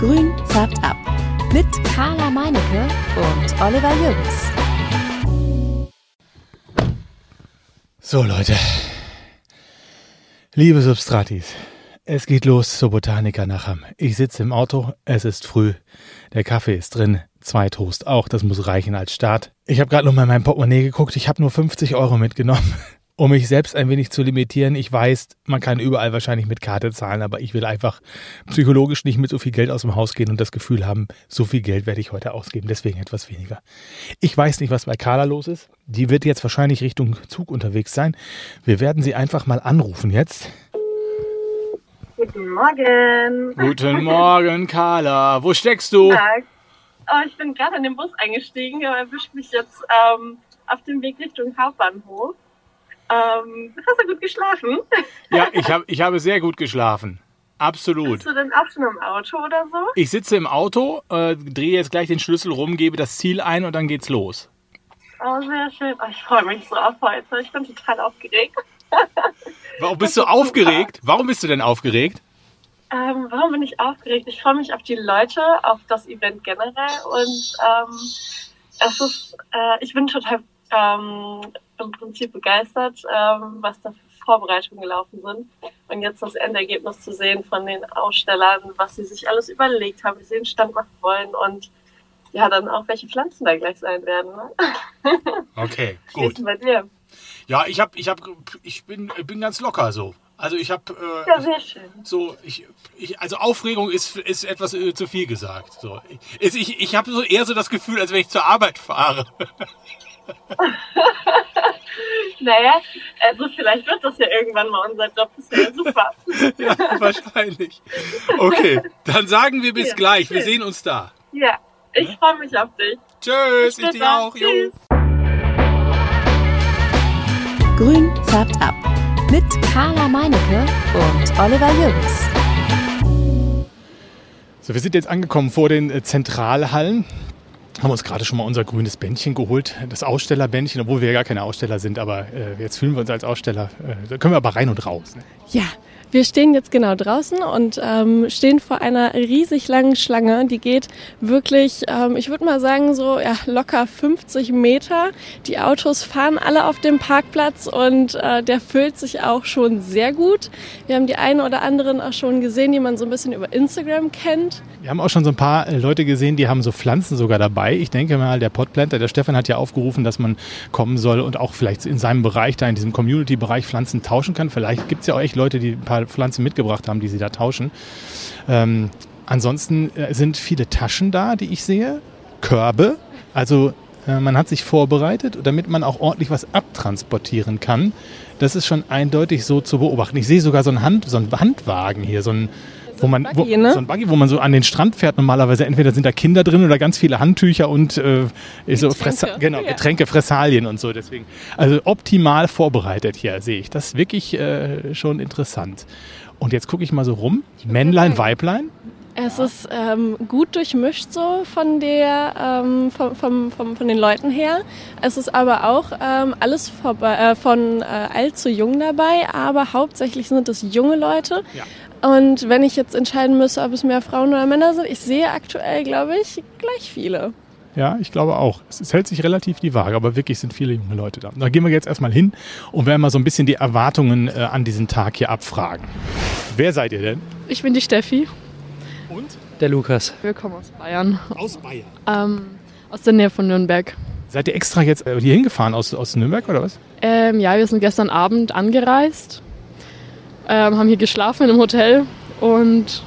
Grün färbt ab. Mit Carla Meinecke und Oliver Jürgens. So, Leute. Liebe Substratis, es geht los zur Botaniker nachher. Ich sitze im Auto, es ist früh, der Kaffee ist drin, zwei Toast auch, das muss reichen als Start. Ich habe gerade noch mal in mein Portemonnaie geguckt, ich habe nur 50 Euro mitgenommen um mich selbst ein wenig zu limitieren. Ich weiß, man kann überall wahrscheinlich mit Karte zahlen, aber ich will einfach psychologisch nicht mit so viel Geld aus dem Haus gehen und das Gefühl haben, so viel Geld werde ich heute ausgeben, deswegen etwas weniger. Ich weiß nicht, was bei Carla los ist. Die wird jetzt wahrscheinlich Richtung Zug unterwegs sein. Wir werden sie einfach mal anrufen jetzt. Guten Morgen. Guten Morgen, Carla. Wo steckst du? Tag. Oh, ich bin gerade in den Bus eingestiegen, aber erwischt mich jetzt ähm, auf dem Weg Richtung Hauptbahnhof. Ähm, hast du gut geschlafen? Ja, ich, hab, ich habe sehr gut geschlafen. Absolut. Bist du denn auch schon im Auto oder so? Ich sitze im Auto, äh, drehe jetzt gleich den Schlüssel rum, gebe das Ziel ein und dann geht's los. Oh, sehr schön. Oh, ich freue mich so auf heute. Ich bin total aufgeregt. Warum bist du aufgeregt? Warum bist du denn aufgeregt? Ähm, warum bin ich aufgeregt? Ich freue mich auf die Leute, auf das Event generell und ähm, es ist, äh, ich bin total ähm, im Prinzip begeistert, ähm, was da für Vorbereitungen gelaufen sind. Und jetzt das Endergebnis zu sehen von den Ausstellern, was sie sich alles überlegt haben, wie sie den Stand machen wollen und ja, dann auch welche Pflanzen da gleich sein werden. Ne? Okay, gut. bei dir? Ja, ich hab, ich hab, ich bin, bin ganz locker so. Also ich habe äh, Ja, sehr schön. so, ich, ich, also Aufregung ist, ist etwas äh, zu viel gesagt. So, ich, ich, ich habe so eher so das Gefühl, als wenn ich zur Arbeit fahre. Naja, also vielleicht wird das ja irgendwann mal unser Job. Das wäre ja super. ja, wahrscheinlich. Okay, dann sagen wir bis Ja, gleich. Wir schön. sehen uns da. Ja, ich freue mich auf dich. Tschüss, ich Bis dich auch. Tschüss. Grün färbt ab. Mit Carla Meinecke und Oliver Jürgens. So, wir sind jetzt angekommen vor den äh, Zentralhallen. Haben uns gerade schon mal unser grünes Bändchen geholt, das Ausstellerbändchen, obwohl wir ja gar keine Aussteller sind, aber äh, jetzt fühlen wir uns als Aussteller. Äh, da können wir aber rein und raus. Ne? Ja, wir stehen jetzt genau draußen und ähm, stehen vor einer riesig langen Schlange. Die geht wirklich, ähm, ich würde mal sagen, so ja, locker 50 Meter. Die Autos fahren alle auf dem Parkplatz und äh, der füllt sich auch schon sehr gut. Wir haben die einen oder anderen auch schon gesehen, die man so ein bisschen über Instagram kennt. Wir haben auch schon so ein paar äh, Leute gesehen, die haben so Pflanzen sogar dabei. Ich denke mal, der Potplanter, der Stefan hat ja aufgerufen, dass man kommen soll und auch vielleicht in seinem Bereich, da in diesem Community-Bereich Pflanzen tauschen kann. Vielleicht gibt es ja auch echt Leute, die ein paar Pflanzen mitgebracht haben, die sie da tauschen. Ähm, ansonsten äh, sind viele Taschen da, die ich sehe. Körbe. Also äh, man hat sich vorbereitet, damit man auch ordentlich was abtransportieren kann. Das ist schon eindeutig so zu beobachten. Ich sehe sogar so einen, Hand, so einen Handwagen hier, so ein wo man, Buggy, wo, ne? so ein Buggy, wo man so an den Strand fährt normalerweise. Entweder sind da Kinder drin oder ganz viele Handtücher und äh, so Getränke. Fressa genau, Ja. Getränke, Fressalien und so. Deswegen, also optimal vorbereitet hier sehe ich. Das ist wirklich äh, schon interessant. Und jetzt gucke ich mal so rum. Männlein, Weiblein. Es ist ähm, gut durchmischt so von der ähm, vom, vom, vom, von den Leuten her. Es ist aber auch ähm, alles vorbei, äh, von äh, alt zu jung dabei, aber hauptsächlich sind es junge Leute. Ja. Und wenn ich jetzt entscheiden müsste, ob es mehr Frauen oder Männer sind, ich sehe aktuell, glaube ich, gleich viele. Ja, ich glaube auch. Es, es hält sich relativ die Waage, aber wirklich sind viele junge Leute da. Da gehen wir jetzt erstmal hin und werden mal so ein bisschen die Erwartungen äh, an diesen Tag hier abfragen. Wer seid ihr denn? Ich bin die Steffi. Und? Der Lukas. Wir kommen aus Bayern, Aus Bayern. ähm, aus der Nähe von Nürnberg. Seid ihr extra jetzt äh, hier hingefahren aus, aus Nürnberg oder was? Ähm, ja, wir sind gestern Abend angereist, ähm, haben hier geschlafen in einem Hotel und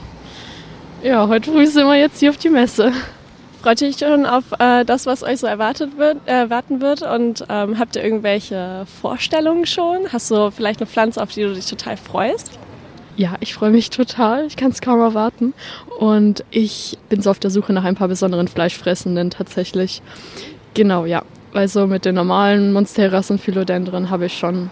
ja, heute früh sind wir jetzt hier auf die Messe. Freut ihr euch schon auf äh, das, was euch so erwartet wird, äh, erwarten wird? Und ähm, habt ihr irgendwelche Vorstellungen schon? Hast du vielleicht eine Pflanze, auf die du dich total freust? Ja, ich freue mich total. Ich kann es kaum erwarten. Und ich bin so auf der Suche nach ein paar besonderen Fleischfressenden tatsächlich. Genau, ja. Also mit den normalen Monsteras und Philodendron habe ich schon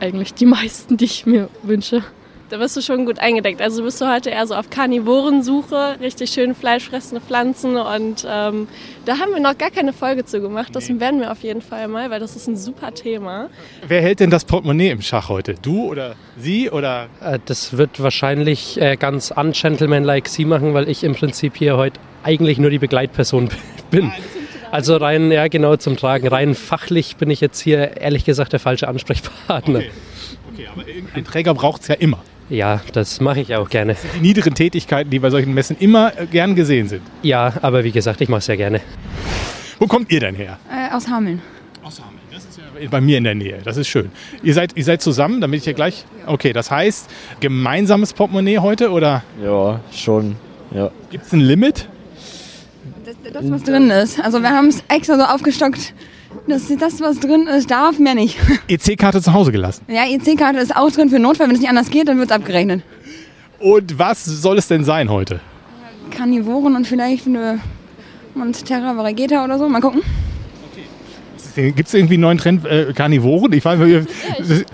eigentlich die meisten, die ich mir wünsche. Da bist du schon gut eingedeckt. Also bist du heute eher so auf Karnivorensuche, richtig schön fleischfressende Pflanzen und ähm, da haben wir noch gar keine Folge zu gemacht. Das werden wir auf jeden Fall mal, weil das ist ein super Thema. Wer hält denn das Portemonnaie im Schach heute? Du oder sie oder? Äh, Das wird wahrscheinlich äh, ganz ungentlemanlike sie machen, weil ich im Prinzip hier heute eigentlich nur die Begleitperson bin. Also rein, ja genau, zum Tragen. Rein fachlich bin ich jetzt hier ehrlich gesagt der falsche Ansprechpartner. Okay. Okay, aber irgendein Träger braucht es ja immer. Ja, das mache ich auch gerne. Die niederen Tätigkeiten, die bei solchen Messen immer äh, gern gesehen sind. Ja, aber wie gesagt, ich mache es sehr gerne. Wo kommt ihr denn her? Äh, aus Hameln. Aus Hameln. Das ist ja bei mir in der Nähe. Das ist schön. Ihr seid, ihr seid zusammen, damit ich hier gleich. Okay, das heißt, gemeinsames Portemonnaie heute oder Ja, schon. Ja. gibt es ein Limit? Das, was drin ist. Also wir haben es extra so aufgestockt. Das, das, was drin ist, darf mehr nicht. EC-Karte zu Hause gelassen. Ja, EC-Karte ist auch drin für Notfall. Wenn es nicht anders geht, dann wird es abgerechnet. Und was soll es denn sein heute? Karnivoren und vielleicht eine Monstera Varigata oder so. Mal gucken. Gibt es irgendwie einen neuen Trend? Äh, Karnivoren? Ich weiß nicht. das-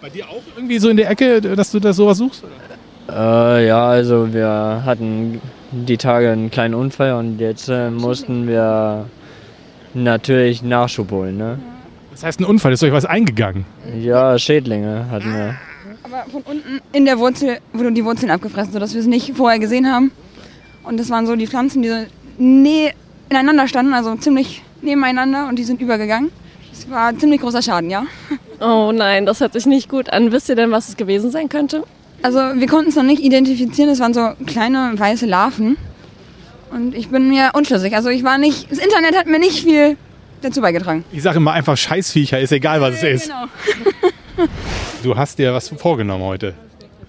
Bei dir auch irgendwie so in der Ecke, dass du da sowas suchst? Äh, ja, also wir hatten die Tage einen kleinen Unfall und jetzt äh, mussten wir natürlich Nachschub holen. Ne? Das heißt, ein Unfall, ist euch was eingegangen? Ja, Schädlinge hatten wir. Aber von unten in der Wurzel wurden die Wurzeln abgefressen, sodass wir es nicht vorher gesehen haben. Und das waren so die Pflanzen, die so nä- ineinander standen, also ziemlich nebeneinander und die sind übergegangen. Das war ein ziemlich großer Schaden, ja. Oh nein, das hört sich nicht gut an. Wisst ihr denn, was es gewesen sein könnte? Also wir konnten es noch nicht identifizieren, es waren so kleine weiße Larven. Und ich bin mir unschlüssig. Also ich war nicht, das Internet hat mir nicht viel dazu beigetragen. Ich sage immer einfach Scheißviecher, ist egal, was es ist. Genau. Du hast dir was vorgenommen heute.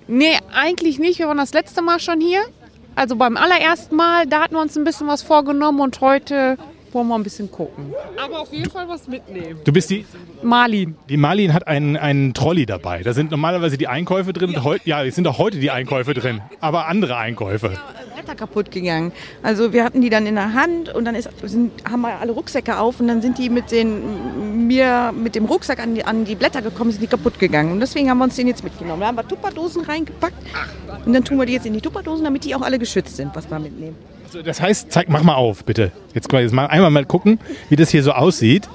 Nee, eigentlich nicht. Wir waren das letzte Mal schon hier. Also beim allerersten Mal, da hatten wir uns ein bisschen was vorgenommen und heute wollen wir ein bisschen gucken. Aber auf jeden Fall was mitnehmen. Du bist die, Marlin. die Marlin hat einen, einen Trolley dabei. Da sind normalerweise die Einkäufe drin. Ja, es sind auch heute die Einkäufe drin, aber andere Einkäufe. Blätter kaputt gegangen. Also wir hatten die dann in der Hand und dann ist, sind, haben wir alle Rucksäcke auf und dann sind die mit den mir mit dem Rucksack an die, an die Blätter gekommen, sind die kaputt gegangen. Und deswegen haben wir uns den jetzt mitgenommen. Da haben wir Tupperdosen reingepackt und dann tun wir die jetzt in die Tupperdosen, damit die auch alle geschützt sind, was wir mitnehmen. Also das heißt, zeig, mach mal auf, bitte. Jetzt, jetzt mal einmal mal gucken, wie das hier so aussieht.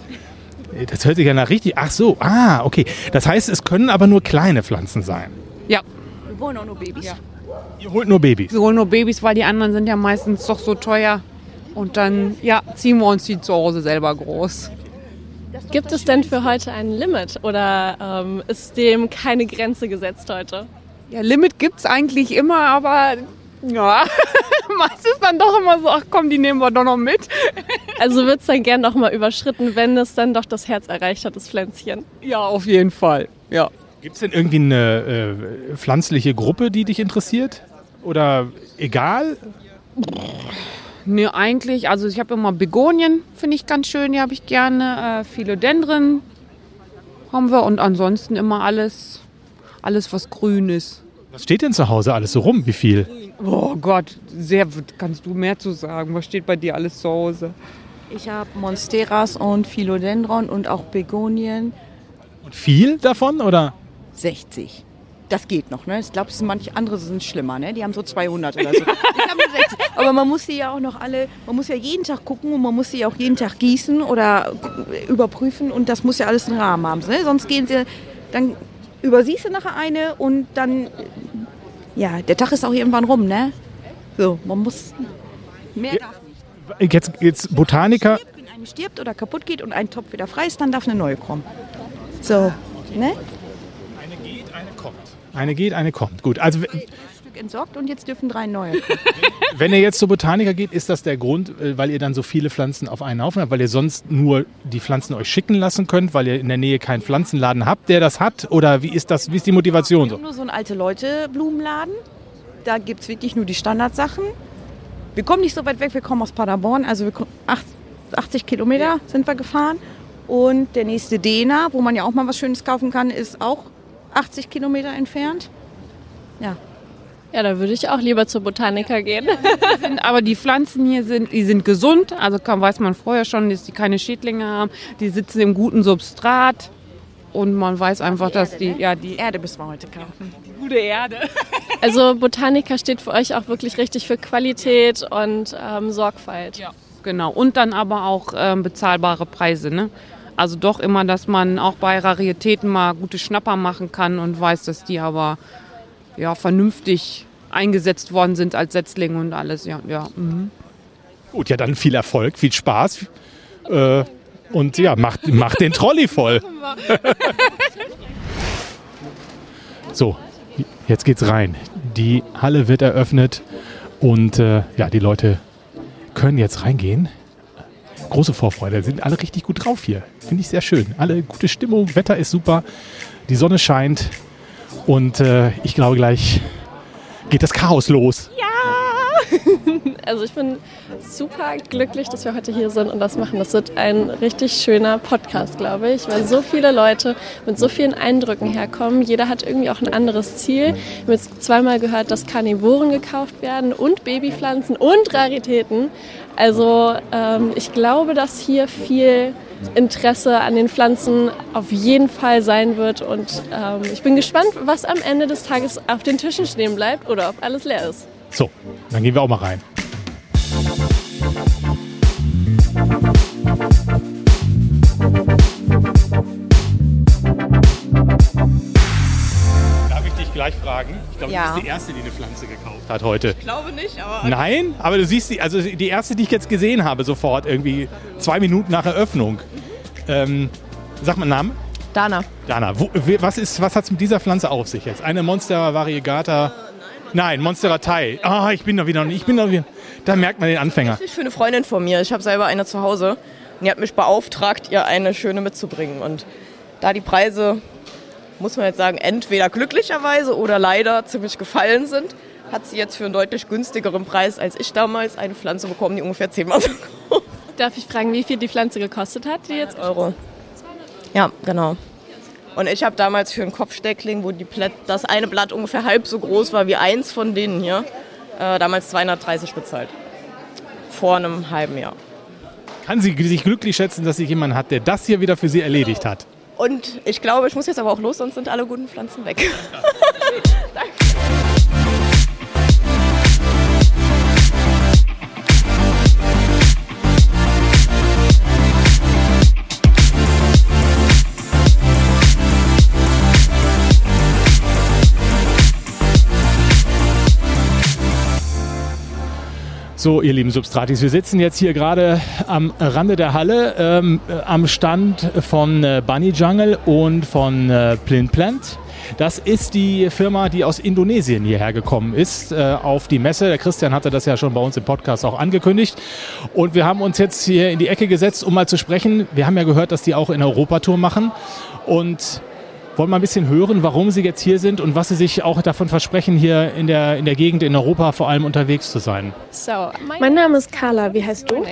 Das hört sich ja nach richtig. Ach so, ah, okay. Das heißt, es können aber nur kleine Pflanzen sein. Ja, Wir wollen auch nur Babys. Ihr holt nur Babys. wir holen nur Babys, weil die anderen sind ja meistens doch so teuer. Und dann, ja, ziehen wir uns die zu Hause selber groß. Gibt es denn für heute ein Limit oder ähm, ist dem keine Grenze gesetzt heute? Ja, Limit gibt's eigentlich immer, aber ja, meistens dann doch immer so, ach komm, die nehmen wir doch noch mit. Also wird es dann gern noch mal überschritten, wenn es dann doch das Herz erreicht hat, das Pflänzchen. Ja, auf jeden Fall. Ja. Gibt es denn irgendwie eine äh, pflanzliche Gruppe, die dich interessiert? Oder egal? Nee, eigentlich, also ich habe immer Begonien, finde ich ganz schön, die habe ich gerne. Äh, Philodendren haben wir und ansonsten immer alles, alles was grün ist. Was steht denn zu Hause alles so rum? Wie viel? Oh Gott, sehr, kannst du mehr zu sagen? Was steht bei dir alles zu Hause? Ich habe Monsteras und Philodendron und auch Begonien. Und viel davon? Oder? 60. Das geht noch, ne? Ich glaube, manche andere sind schlimmer, ne? Die haben so 200 oder so. Ich hab nur 60. Aber man muss sie ja auch noch alle, man muss ja jeden Tag gucken und man muss sie auch jeden Tag gießen oder überprüfen und das muss ja alles einen Rahmen haben, ne? Sonst gehen sie, dann übersiehst du nachher eine und dann, ja, der Tag ist auch irgendwann rum, ne? So, man muss, mehr darf nicht. Jetzt, jetzt Botaniker. Stirbt, wenn eine stirbt oder kaputt geht und ein Topf wieder frei ist, dann darf eine neue kommen. So, ne? Eine geht, eine kommt. Eine geht, eine kommt. Gut, also entsorgt und jetzt dürfen drei neue wenn ihr jetzt zu Botaniker geht, ist das der Grund, äh, weil ihr dann so viele Pflanzen auf einen Haufen habt, weil ihr sonst nur die Pflanzen euch schicken lassen könnt, weil ihr in der Nähe keinen Pflanzenladen habt, der das hat? Oder wie ist das, wie ist die Motivation Wir so? haben nur so einen alte Leute Blumenladen. Da gibt es wirklich nur die Standardsachen. Wir kommen nicht so weit weg, wir kommen aus Paderborn. Also wir kommen acht- 80 Kilometer sind wir gefahren. Und der nächste Dena, wo man ja auch mal was Schönes kaufen kann, ist auch 80 Kilometer entfernt. Ja. Ja, da würde ich auch lieber zur Botaniker gehen. Aber die Pflanzen hier sind, die sind gesund. Also kann, weiß man vorher schon, dass die keine Schädlinge haben. Die sitzen im guten Substrat. und man weiß einfach, dass die, ja, die Erde müssen wir heute kaufen. gute Erde. Also Botanica steht für euch auch wirklich richtig für Qualität und ähm, Sorgfalt. Ja, genau. Und dann aber auch ähm, bezahlbare Preise. Ne? Also doch immer, dass man auch bei Raritäten mal gute Schnapper machen kann und weiß, dass die aber ja, vernünftig eingesetzt worden sind als Setzlinge und alles. Ja, ja. Mhm. Gut, ja, dann viel Erfolg, viel Spaß. Äh, und ja, macht, macht den Trolley voll. so, jetzt geht's rein. Die Halle wird eröffnet und äh, ja, die Leute können jetzt reingehen. Große Vorfreude, sind alle richtig gut drauf hier. Finde ich sehr schön. Alle gute Stimmung, Wetter ist super, die Sonne scheint und äh, ich glaube gleich geht das Chaos los. Also ich bin super glücklich, dass wir heute hier sind und das machen. Das wird ein richtig schöner Podcast, glaube ich, weil so viele Leute mit so vielen Eindrücken herkommen. Jeder hat irgendwie auch ein anderes Ziel. Wir haben jetzt zweimal gehört, dass Karnivoren gekauft werden und Babypflanzen und Raritäten. Also ähm, ich glaube, dass hier viel Interesse an den Pflanzen auf jeden Fall sein wird und ähm, ich bin gespannt, was am Ende des Tages auf den Tischen stehen bleibt oder ob alles leer ist. So, dann gehen wir auch mal rein. Darf ich dich gleich fragen? Ich glaube, Ja. du bist die Erste, die eine Pflanze gekauft hat heute. Ich glaube nicht, aber. Nein, aber du siehst die, also die erste, die ich jetzt gesehen habe, sofort, irgendwie zwei Minuten nach Eröffnung. Ähm, sag mal einen Namen. Dana. Dana, wo, was, ist, was hat es mit dieser Pflanze auf sich jetzt? Eine Monstera variegata? Nein, Monstera Thai. Ah, ich bin da wieder, ich bin da wieder. Da merkt man den Anfänger. Ich für eine Freundin von mir. Ich habe selber eine zu Hause. Und die hat mich beauftragt, ihr eine schöne mitzubringen. Und da die Preise, muss man jetzt sagen, entweder glücklicherweise oder leider ziemlich gefallen sind, hat sie jetzt für einen deutlich günstigeren Preis als ich damals eine Pflanze bekommen, die ungefähr zehnmal so groß Darf ich fragen, wie viel die Pflanze gekostet hat, die jetzt Euro. Ja, genau. Und ich habe damals für einen Kopfsteckling, wo die Blätt, das eine Blatt ungefähr halb so groß war wie eins von denen hier, äh, damals 230 bezahlt. Vor einem halben Jahr. Kann sie sich glücklich schätzen, dass sie jemanden hat, der das hier wieder für sie erledigt hat? Und ich glaube, ich muss jetzt aber auch los, sonst sind alle guten Pflanzen weg. So, ihr lieben Substratis, wir sitzen jetzt hier gerade am Rande der Halle, ähm, äh, am Stand von äh, Bunny Jungle und von äh, Plin Plant. Das ist die Firma, die aus Indonesien hierher gekommen ist äh, auf die Messe. Der Christian hatte das ja schon bei uns im Podcast auch angekündigt. Und wir haben uns jetzt hier in die Ecke gesetzt, um mal zu sprechen. Wir haben ja gehört, dass die auch in Europatour machen. Und wollen mal ein bisschen hören, warum Sie jetzt hier sind und was Sie sich auch davon versprechen, hier in der, in der Gegend in Europa vor allem unterwegs zu sein. So, mein Name ist Carla. Wie heißt du?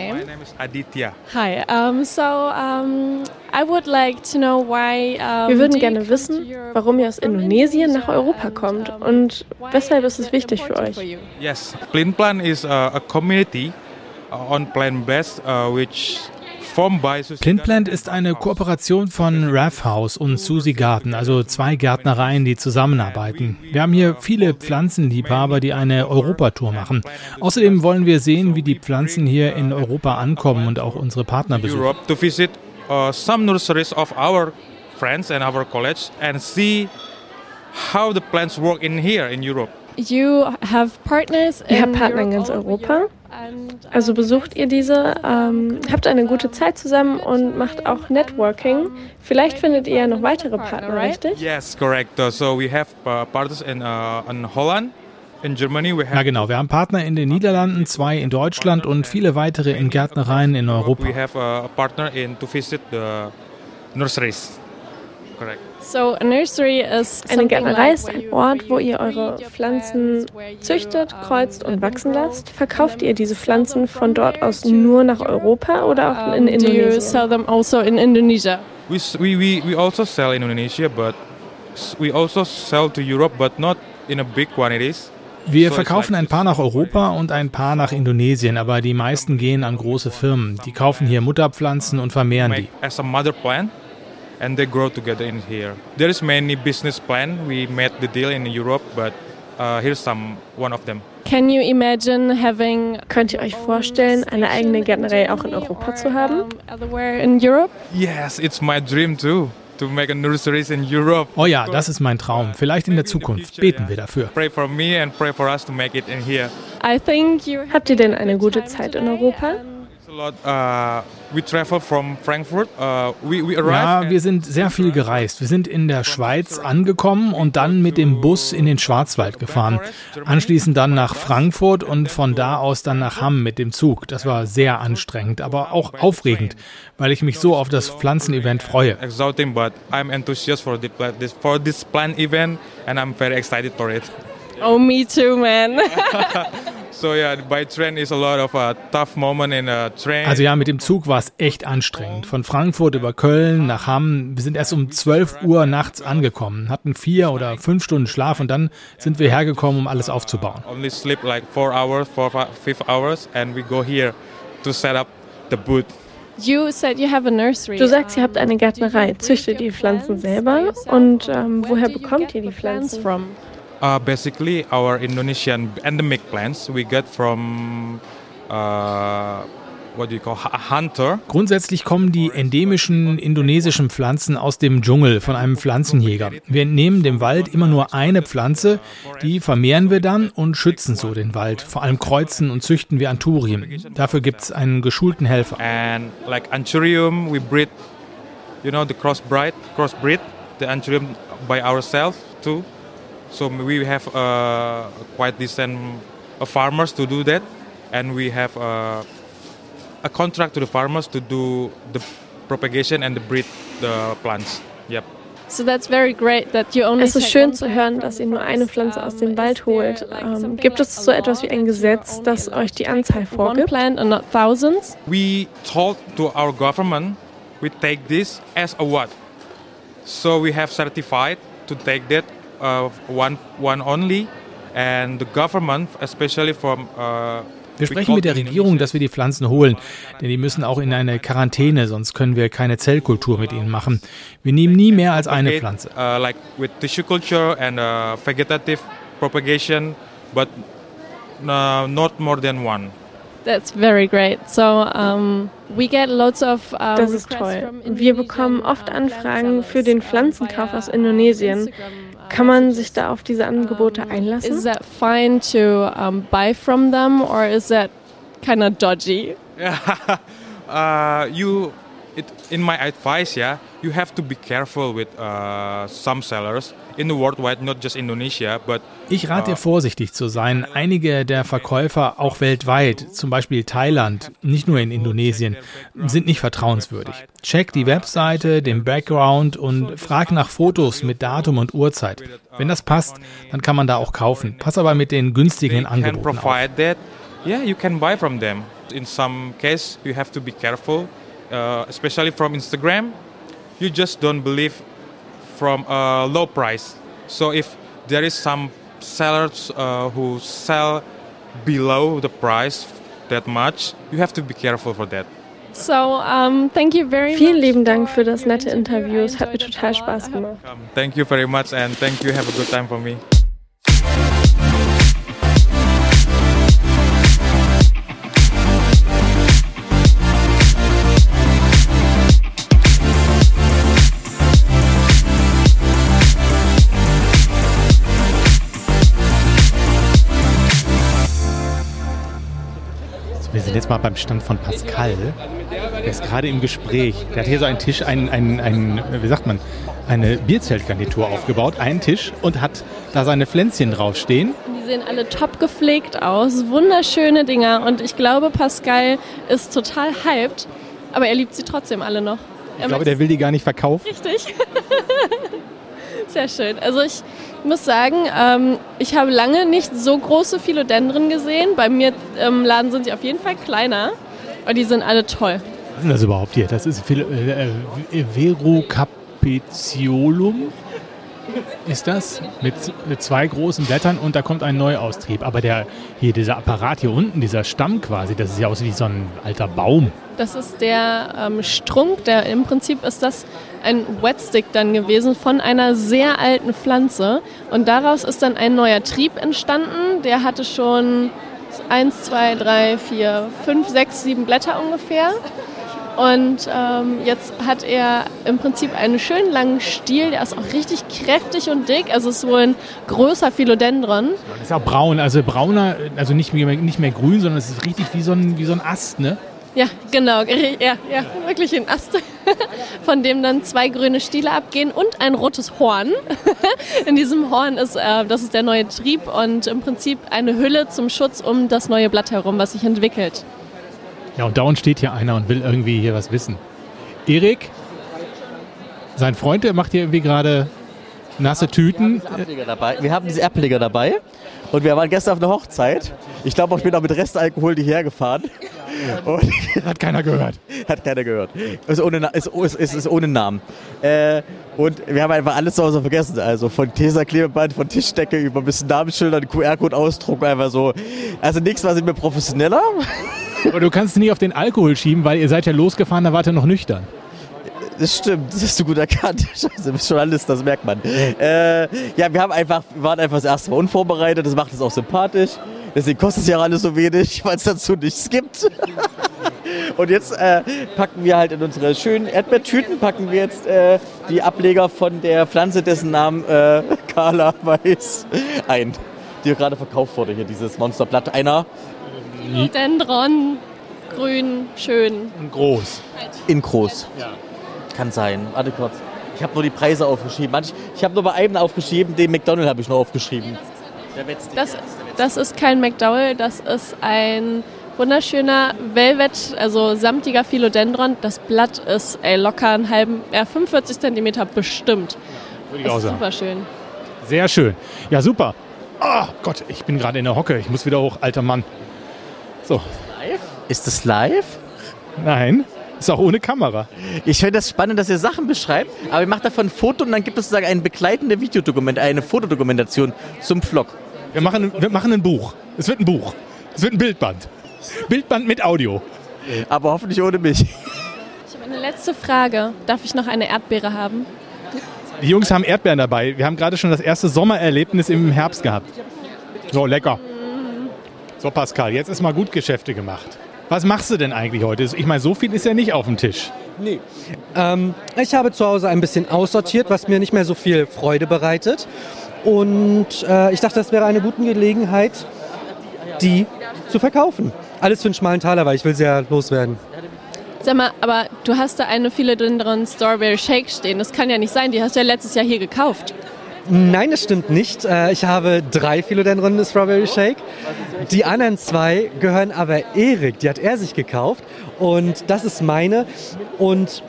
Aditya. Hi. Um, so, um, I would like to know why. Um, Wir würden gerne wissen, to Europe warum ihr aus Indonesien nach Europa and, kommt und why weshalb ist is es wichtig für important euch. for you? Yes, Clean Plant is uh, a community uh, on plant-based uh, which Plintplant ist eine Kooperation von Raff House und Susie Garten, also zwei Gärtnereien, die zusammenarbeiten. Wir haben hier viele Pflanzenliebhaber, die eine Europatour machen. Außerdem wollen wir sehen, wie die Pflanzen hier in Europa ankommen und auch unsere Partner besuchen. Uh, some nurseries of our friends and our college and see how the plants work in here in Europe. You have partners Ihr habt in Partner in Europe, ganz Europa. Um, Also besucht ihr diese, ähm, habt eine gute Zeit zusammen und macht auch Networking. Vielleicht findet ihr ja noch weitere Partner, richtig? Yes, correct. Uh, so we have uh, partners in, uh, in Holland, in Germany. We have Ja genau, wir haben Partner in den Niederlanden, zwei in Deutschland und viele weitere in Gärtnereien in Europa. We have uh, a partner in to visit the nurseries. Correct. So a nursery is Eine Gärtnerei ist ein Ort, wo ihr eure Pflanzen züchtet, kreuzt und wachsen lasst. Verkauft ihr diese Pflanzen von dort aus nur nach Europa oder auch in Do you Indonesien? sell them also in Indonesia? We, s- we, we, we also sell in Indonesia, but s- we also sell to Europe, but not in a big quantities. Wir verkaufen ein paar nach Europa und ein paar nach Indonesien, aber die meisten gehen an große Firmen. Die kaufen hier Mutterpflanzen und vermehren die. And they grow together in here. There is many business plan. We made the deal in Europe, but uh, here's some one of them. Can you imagine having Könnt ihr euch vorstellen, eine eigene Gärtnerei auch in Europa zu haben? otherwhere in Europe? Yes, it's my dream too to make a nurseries in Europe. Oh ja, das ist mein Traum. Vielleicht in der Zukunft. Beten wir dafür. Pray for me and pray for us to make it in here. I think you Habt ihr denn eine gute Zeit in Europa? It's a lot. Uh, Uh, Ja, wir sind sehr viel gereist. Wir sind in der Schweiz angekommen und dann mit dem Bus in den Schwarzwald gefahren. Anschließend dann nach Frankfurt und von da aus dann nach Hamm mit dem Zug. Das war sehr anstrengend, aber auch aufregend, weil ich mich so auf das Pflanzenevent freue. exciting, but I'm enthusiastic for this planned event, and I'm very excited for it. Oh, me too, man. So yeah, by train is a lot of a tough moment in a train. Also ja, mit dem Zug war es echt anstrengend. Von Frankfurt über Köln nach Hamm. Wir sind erst um 12 Uhr nachts angekommen, hatten vier oder fünf Stunden Schlaf und dann sind wir hergekommen, um alles aufzubauen. only sleep like four hours, four fi- five hours, and we go here to set up the booth. You said you have a nursery. Du sagst, ihr habt eine Gärtnerei. Züchtet ihr die Pflanzen selber? Und ähm, woher bekommt ihr die Pflanzen? from? Uh, basically, our Indonesian endemic plants we get from uh, what do you call a hunter. Grundsätzlich kommen die endemischen indonesischen Pflanzen aus dem Dschungel von einem Pflanzenjäger. Wir entnehmen dem Wald immer nur eine Pflanze, die vermehren wir dann und schützen so den Wald. Vor allem kreuzen und züchten wir Anturien. Dafür gibt es einen geschulten Helfer. and like anthurium we breed you know the crossbreed crossbreed the anthurium by ourselves too so we have uh, quite decent uh, farmers to do that and we have uh, a contract to the farmers to do the propagation and the breed the plants yep So that's very great that you only Es ist take schön zu hören, dass ihr nur eine Pflanze aus dem Wald holt. Ähm, gibt es so etwas wie ein Gesetz, das euch die Anzahl one vorgibt? plant and not thousands. we told to our government we take this as a what so we have certified to take that uh, one one only and the government especially from uh, Wir sprechen mit der Regierung, dass wir die Pflanzen holen, denn die müssen auch in eine Quarantäne, sonst können wir keine Zellkultur mit ihnen machen. Wir nehmen nie mehr als eine Pflanze. uh, like with tissue culture and uh, vegetative propagation but uh, not more than one That's very great. So um, we get lots of um, Das ist toll. Wir bekommen oft Anfragen für den Pflanzenkauf aus Indonesien. Kann man sich da auf diese Angebote Is einlassen? that fine to um, buy from them or is that kind of dodgy? uh, you it, in my advice yeah you have to be careful with uh, some sellers Ich rate dir vorsichtig zu sein. Einige der Verkäufer, auch weltweit, zum Beispiel Thailand, nicht nur in Indonesien, sind nicht vertrauenswürdig. Check die Webseite, den Background und frag nach Fotos mit Datum und Uhrzeit. Wenn das passt, dann kann man da auch kaufen. Pass aber mit den günstigen Angeboten auf. yeah you can buy from them in some case you have to be careful uh, especially from instagram you just don't believe from a low price. So if there is some sellers uh, who sell below the price that much you have to be careful for that. So um, thank you very Vielen lieben Dank für das nette Interview. Es hat mir total Spaß gemacht. thank you very much and thank you. Have a good time for me Jetzt mal beim Stand von Pascal. Der ist gerade im Gespräch. Der hat hier so einen Tisch, einen, einen, einen wie sagt man, eine Bierzeltgarnitur aufgebaut, einen Tisch und hat da seine Pflänzchen draufstehen. Die sehen alle top gepflegt aus, wunderschöne Dinger und ich glaube, Pascal ist total hyped, aber er liebt sie trotzdem alle noch. Ich glaube, der will die gar nicht verkaufen. Richtig. Sehr schön. Also ich muss sagen, ähm, ich habe lange nicht so große Philodendren gesehen. Bei mir im Laden sind sie auf jeden Fall kleiner, aber die sind alle toll. Was ist denn das überhaupt hier? Das ist Phil- äh, äh, Verocapitiolum. ist das mit zwei großen Blättern und da kommt ein Neuaustrieb. Aber der hier dieser Apparat hier unten, dieser Stamm quasi, das ist ja aus wie so ein alter Baum. Das ist der ähm, Strunk, der im Prinzip ist das ein Wetstick dann gewesen von einer sehr alten Pflanze und daraus ist dann ein neuer Trieb entstanden. Der hatte schon eins, zwei, drei, vier, fünf, sechs, sieben Blätter ungefähr. Und ähm, jetzt hat er im Prinzip einen schönen langen Stiel, der ist auch richtig kräftig und dick. Also es ist wohl ein größer Philodendron. Ist auch braun, also brauner, also nicht mehr, nicht mehr grün, sondern es ist richtig wie so ein, wie so ein Ast, ne? Ja, genau. Ja, ja, wirklich ein Ast, von dem dann zwei grüne Stiele abgehen und ein rotes Horn. In diesem Horn ist, äh, das ist der neue Trieb und im Prinzip eine Hülle zum Schutz um das neue Blatt herum, was sich entwickelt. Ja, und dauernd steht hier einer und will irgendwie hier was wissen. Erik, sein Freund, der macht hier irgendwie gerade nasse Tüten. Wir haben diese Erdbeerleger dabei und wir waren gestern auf einer Hochzeit. Ich glaube, ich bin auch mit Restalkohol hierher gefahren. Und hat keiner gehört. Hat keiner gehört. Ist ohne, ist, ist, ist ohne Namen. Äh, und wir haben einfach alles zu Hause vergessen. Also von Tesa-Klebeband, von Tischdecke über ein bisschen Namensschilder, QR-Code ausdrucken, einfach so. Also nichts war sind wir professioneller. Aber du kannst nicht auf den Alkohol schieben, weil ihr seid ja losgefahren, da wart ihr noch nüchtern. Das stimmt, das hast du gut erkannt. Scheiße, das ist schon alles, das merkt man. Äh, ja, wir haben einfach, wir waren einfach das erste Mal unvorbereitet, das macht es auch sympathisch. Deswegen kostet es ja auch alles so wenig, weil es dazu nichts gibt. Und jetzt äh, packen wir halt in unsere schönen Erdbeertüten, packen wir jetzt äh, die Ableger von der Pflanze, dessen Namen äh, Carla weiß, ein. Die gerade verkauft wurde, hier dieses Monsterblatt. Einer. Dendron, grün, schön. Und groß. In groß. Ja. Kann sein. Warte kurz. Ich habe nur die Preise aufgeschrieben. Manch, ich habe nur bei einem aufgeschrieben, den McDonald habe ich noch aufgeschrieben. Das, das ist kein McDowell, das ist ein wunderschöner Velvet, also samtiger Philodendron. Das Blatt ist ey, locker einen halben, ja, 45 cm bestimmt. Würde ich auch sagen. Super schön. Sehr schön. Ja, super. Oh Gott, ich bin gerade in der Hocke. Ich muss wieder hoch, alter Mann. So. Ist das live? Nein. Ist auch ohne Kamera. Ich finde das spannend, dass ihr Sachen beschreibt, aber ihr macht davon ein Foto und dann gibt es sozusagen ein begleitendes Videodokument, eine Fotodokumentation zum Vlog. Wir machen, wir machen ein Buch. Es wird ein Buch. Es wird ein Bildband. Bildband mit Audio. Aber hoffentlich ohne mich. Ich habe eine letzte Frage. Darf ich noch eine Erdbeere haben? Die Jungs haben Erdbeeren dabei. Wir haben gerade schon das erste Sommererlebnis im Herbst gehabt. So, lecker. So, Pascal, jetzt ist mal gut Geschäfte gemacht. Was machst du denn eigentlich heute? Ich meine, so viel ist ja nicht auf dem Tisch. Nee. Ähm, ich habe zu Hause ein bisschen aussortiert, was mir nicht mehr so viel Freude bereitet. Und äh, ich dachte, das wäre eine gute Gelegenheit, die zu verkaufen. Alles für einen schmalen Taler, weil ich will sie ja loswerden. Sag mal, aber du hast da eine Philodendron Strawberry Shake stehen. Das kann ja nicht sein. Die hast du ja letztes Jahr hier gekauft. Nein, das stimmt nicht. Äh, Ich habe drei Philodendron Strawberry Shake. Die anderen zwei gehören aber Erik. Die hat er sich gekauft. Und das ist meine. Und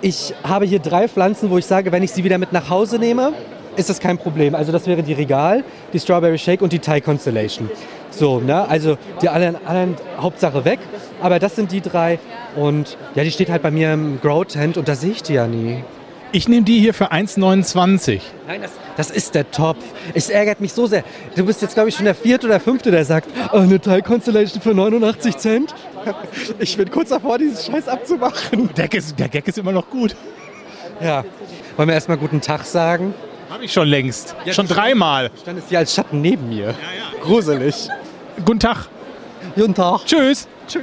ich habe hier drei Pflanzen, wo ich sage, wenn ich sie wieder mit nach Hause nehme, ist das kein Problem. Also das wäre die Regal, die Strawberry Shake und die Thai Constellation. So, ne? Also die anderen, anderen Hauptsache weg. Aber das sind die drei. Und ja, die steht halt bei mir im Grow Tent und da sehe ich die ja nie. Ich nehme die hier für 1,29. Nein, das, das ist der Topf. Es ärgert mich so sehr. Du bist jetzt, glaube ich, schon der vierte oder fünfte, der sagt, oh, eine Thai Constellation für 89 Cent. Ich bin kurz davor, diesen Scheiß abzumachen. Der Gag ist, der Gag ist immer noch gut. Ja. Wollen wir erstmal guten Tag sagen? Habe ich schon längst. schon dreimal. Stand es hier als Schatten neben mir. Ja, ja. Gruselig. Guten Tag. Guten Tag. Tschüss. Tschüss.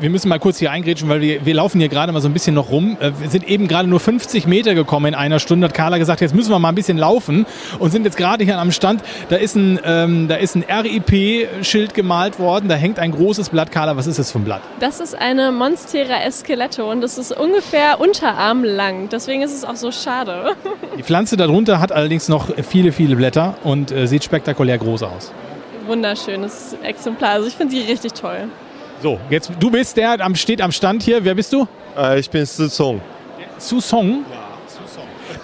Wir müssen mal kurz hier eingrätschen, weil wir, wir laufen hier gerade mal so ein bisschen noch rum. Äh, Wir sind eben gerade nur 50 Meter gekommen in einer Stunde, hat Carla gesagt, jetzt müssen wir mal ein bisschen laufen und sind jetzt gerade hier am Stand. Da ist ein, ähm, da ist ein RIP-Schild gemalt worden, da hängt ein großes Blatt. Carla, was ist das für ein Blatt? Das ist eine Monstera Esqueletto und das ist ungefähr unterarmlang. Deswegen ist es auch so schade. Die Pflanze darunter hat allerdings noch viele, viele Blätter und äh, sieht spektakulär groß aus. Wunderschönes Exemplar. Also ich finde sie richtig toll. So, jetzt du bist der, am, steht am Stand hier. Wer bist du? Äh, ich bin Su Song. Su Song?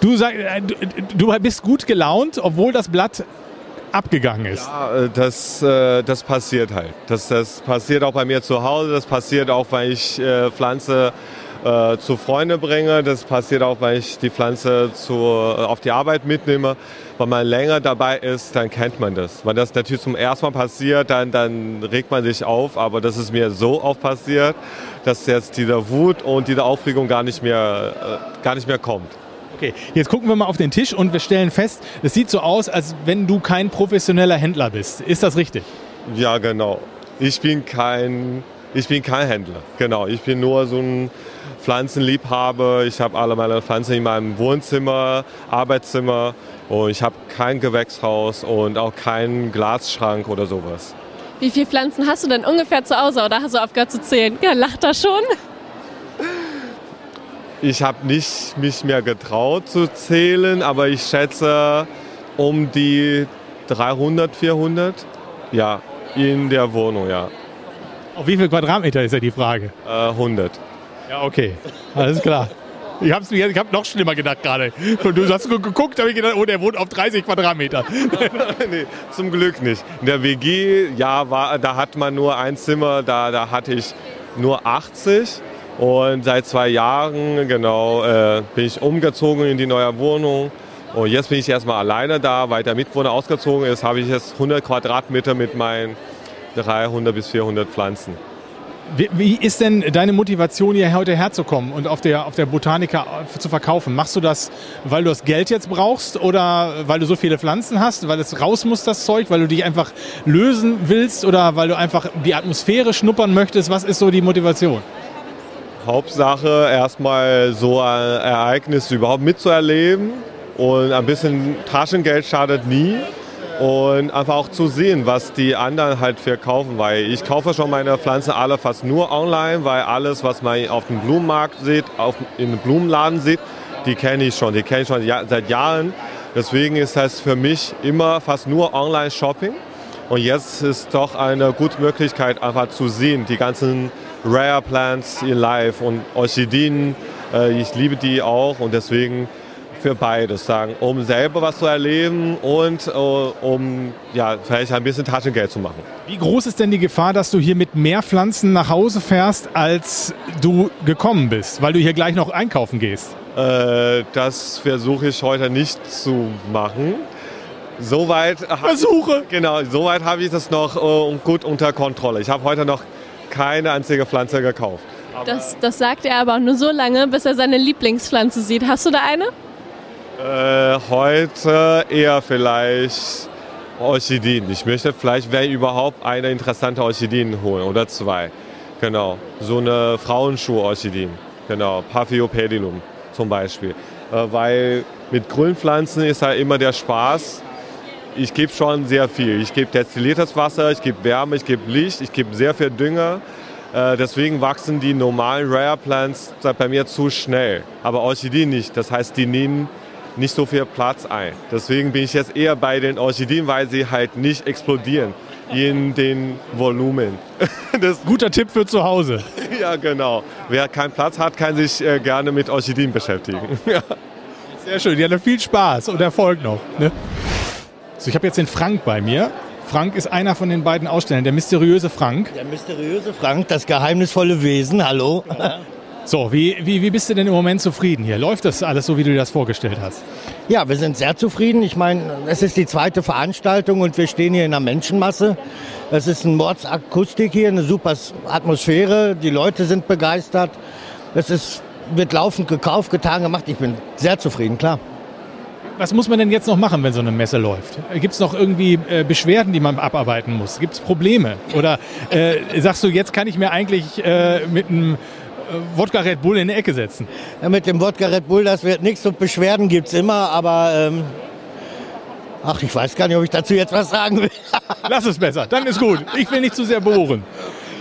Du, sag, äh, du, du bist gut gelaunt, obwohl das Blatt abgegangen ist. Ja, äh, das, äh, das passiert halt. Das, das passiert auch bei mir zu Hause. Das passiert auch, weil ich pflanze äh, zu Freunden bringe. Das passiert auch, weil ich die Pflanze zu, äh, auf die Arbeit mitnehme. Wenn man länger dabei ist, dann kennt man das. Wenn das natürlich zum ersten Mal passiert, dann, dann regt man sich auf. Aber das ist mir so oft passiert, dass jetzt diese Wut und diese Aufregung gar nicht mehr, äh, gar nicht mehr kommt. Okay, jetzt gucken wir mal auf den Tisch und wir stellen fest, es sieht so aus, als wenn du kein professioneller Händler bist. Ist das richtig? Ja, genau. Ich bin kein, ich bin kein Händler. Genau, ich bin nur so ein Pflanzenliebhaber. Ich habe alle meine Pflanzen in meinem Wohnzimmer, Arbeitszimmer und ich habe kein Gewächshaus und auch keinen Glasschrank oder sowas. Wie viele Pflanzen hast du denn ungefähr zu Hause oder hast du aufgehört zu zählen? Ja, lacht er schon. Ich habe nicht mich mehr getraut zu zählen, aber ich schätze um die 300, 400. Ja, in der Wohnung, ja. Auf wie viel Quadratmeter ist ja die Frage? Äh, 100. Ja, okay. Alles klar. Ich habe ich hab noch schlimmer gedacht gerade. Du hast geguckt, habe ich gedacht, oh, der wohnt auf 30 Quadratmeter. nee, zum Glück nicht. In der WG, ja, war, da hat man nur ein Zimmer, da, da hatte ich nur 80. Und seit zwei Jahren, genau, äh, bin ich umgezogen in die neue Wohnung. Und jetzt bin ich erstmal alleine da, weil der Mitwohner ausgezogen ist, habe ich jetzt 100 Quadratmeter mit meinen 300 bis 400 Pflanzen. Wie, ist denn deine Motivation, hier heute herzukommen und auf der, auf der Botanica zu verkaufen? Machst du das, weil du das Geld jetzt brauchst oder weil du so viele Pflanzen hast, weil es raus muss, das Zeug, weil du dich einfach lösen willst oder weil du einfach die Atmosphäre schnuppern möchtest? Was ist so die Motivation? Hauptsache erstmal so ein Ereignis überhaupt mitzuerleben und ein bisschen Taschengeld schadet nie und einfach auch zu sehen, was die anderen halt verkaufen, weil ich kaufe schon meine Pflanzen alle fast nur online, weil alles, was man auf dem Blumenmarkt sieht, auf, im Blumenladen sieht, die kenne ich schon, die kenne ich schon seit Jahren. Deswegen ist das für mich immer fast nur Online-Shopping. Und jetzt ist doch eine gute Möglichkeit, einfach zu sehen, die ganzen Rare Plants in Live und Orchideen. Äh, ich liebe die auch und deswegen für beides sagen, um selber was zu erleben und äh, um ja, vielleicht ein bisschen Taschengeld zu machen. Wie groß ist denn die Gefahr, dass du hier mit mehr Pflanzen nach Hause fährst, als du gekommen bist, weil du hier gleich noch einkaufen gehst? Äh, das versuche ich heute nicht zu machen. Soweit Versuche. genau, soweit habe ich das noch äh, gut unter Kontrolle. Ich habe heute noch keine einzige Pflanze gekauft. Das, das sagt er aber auch nur so lange, bis er seine Lieblingspflanze sieht. Hast du da eine? Äh, heute eher vielleicht Orchideen. Ich möchte vielleicht, wenn überhaupt, eine interessante Orchideen holen oder zwei. Genau, so eine Frauenschuh-Orchideen. Genau, Paphiopedilum zum Beispiel. Äh, weil mit Grünpflanzen ist halt immer der Spaß. Ich gebe schon sehr viel. Ich gebe destilliertes Wasser, ich gebe Wärme, ich gebe Licht, ich gebe sehr viel Dünger. Äh, deswegen wachsen die normalen Rare Plants bei mir zu schnell. Aber Orchideen nicht. Das heißt, die nehmen nicht so viel Platz ein. Deswegen bin ich jetzt eher bei den Orchideen, weil sie halt nicht explodieren in den Volumen. Das Guter Tipp für zu Hause. ja, genau. Wer keinen Platz hat, kann sich äh, gerne mit Orchideen beschäftigen. Sehr schön. Ja, viel Spaß und Erfolg noch. Ne? So, ich habe jetzt den Frank bei mir. Frank ist einer von den beiden Ausstellern, der mysteriöse Frank. Der mysteriöse Frank, das geheimnisvolle Wesen. Hallo. So, wie, wie, wie bist du denn im Moment zufrieden hier? Läuft das alles so, wie du dir das vorgestellt hast? Ja, wir sind sehr zufrieden. Ich meine, es ist die zweite Veranstaltung und wir stehen hier in einer Menschenmasse. Es ist eine Mordsakustik hier, eine super Atmosphäre. Die Leute sind begeistert. Es ist, wird laufend gekauft, getan, gemacht. Ich bin sehr zufrieden, klar. Was muss man denn jetzt noch machen, wenn so eine Messe läuft? Gibt es noch irgendwie äh, Beschwerden, die man abarbeiten muss? Gibt es Probleme? Oder äh, sagst du, jetzt kann ich mir eigentlich äh, mit einem Wodka Red Bull in die Ecke setzen. Ja, mit dem Wodka Red Bull, das wird nichts und Beschwerden gibt es immer, aber ähm, ach, ich weiß gar nicht, ob ich dazu jetzt was sagen will. Lass es besser, dann ist gut. Ich will nicht zu sehr bohren.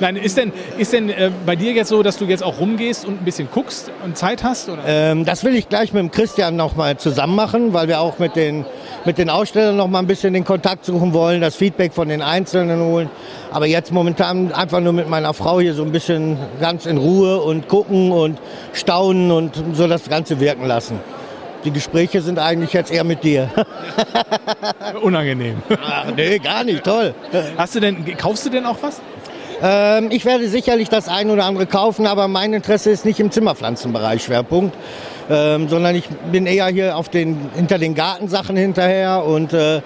Nein, ist denn, ist denn äh, bei dir jetzt so, dass du jetzt auch rumgehst und ein bisschen guckst und Zeit hast? Ähm, das will ich gleich mit dem Christian noch mal zusammen machen, weil wir auch mit den, mit den Ausstellern noch mal ein bisschen den Kontakt suchen wollen, das Feedback von den Einzelnen holen. Aber jetzt momentan einfach nur mit meiner Frau hier so ein bisschen ganz in Ruhe und gucken und staunen und so das Ganze wirken lassen. Die Gespräche sind eigentlich jetzt eher mit dir. Unangenehm. Ach, nee, gar nicht, toll. Hast du denn, kaufst du denn auch was? Ähm, ich werde sicherlich das ein oder andere kaufen, aber mein Interesse ist nicht im Zimmerpflanzenbereich Schwerpunkt, ähm, sondern ich bin eher hier auf den, hinter den Gartensachen hinterher. Und äh,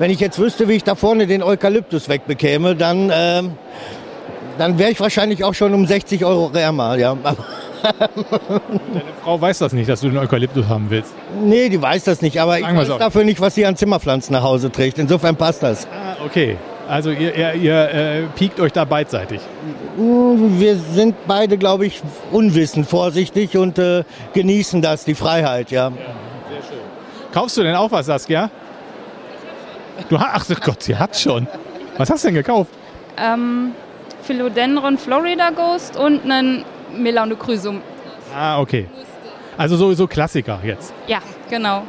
wenn ich jetzt wüsste, wie ich da vorne den Eukalyptus wegbekäme, dann, ähm, dann wäre ich wahrscheinlich auch schon um 60 Euro ärmer. Ja. Deine Frau weiß das nicht, dass du den Eukalyptus haben willst. nee, die weiß das nicht, aber ich Sagen wir weiß dafür nicht, was sie an Zimmerpflanzen nach Hause trägt. Insofern passt das. Ah, okay. Also ihr, ihr, ihr äh, piekt euch da beidseitig. Mm, Wir sind beide, glaube ich, unwissend, vorsichtig und äh, genießen das, die Freiheit, ja. Kaufst du denn auch was, Saskia? Du hast, ach Gott, sie hat schon. Was hast du denn gekauft? Ähm, Philodendron Florida Ghost und einen Melanochrysum. Ah, okay. Also sowieso Klassiker jetzt. Ja, genau.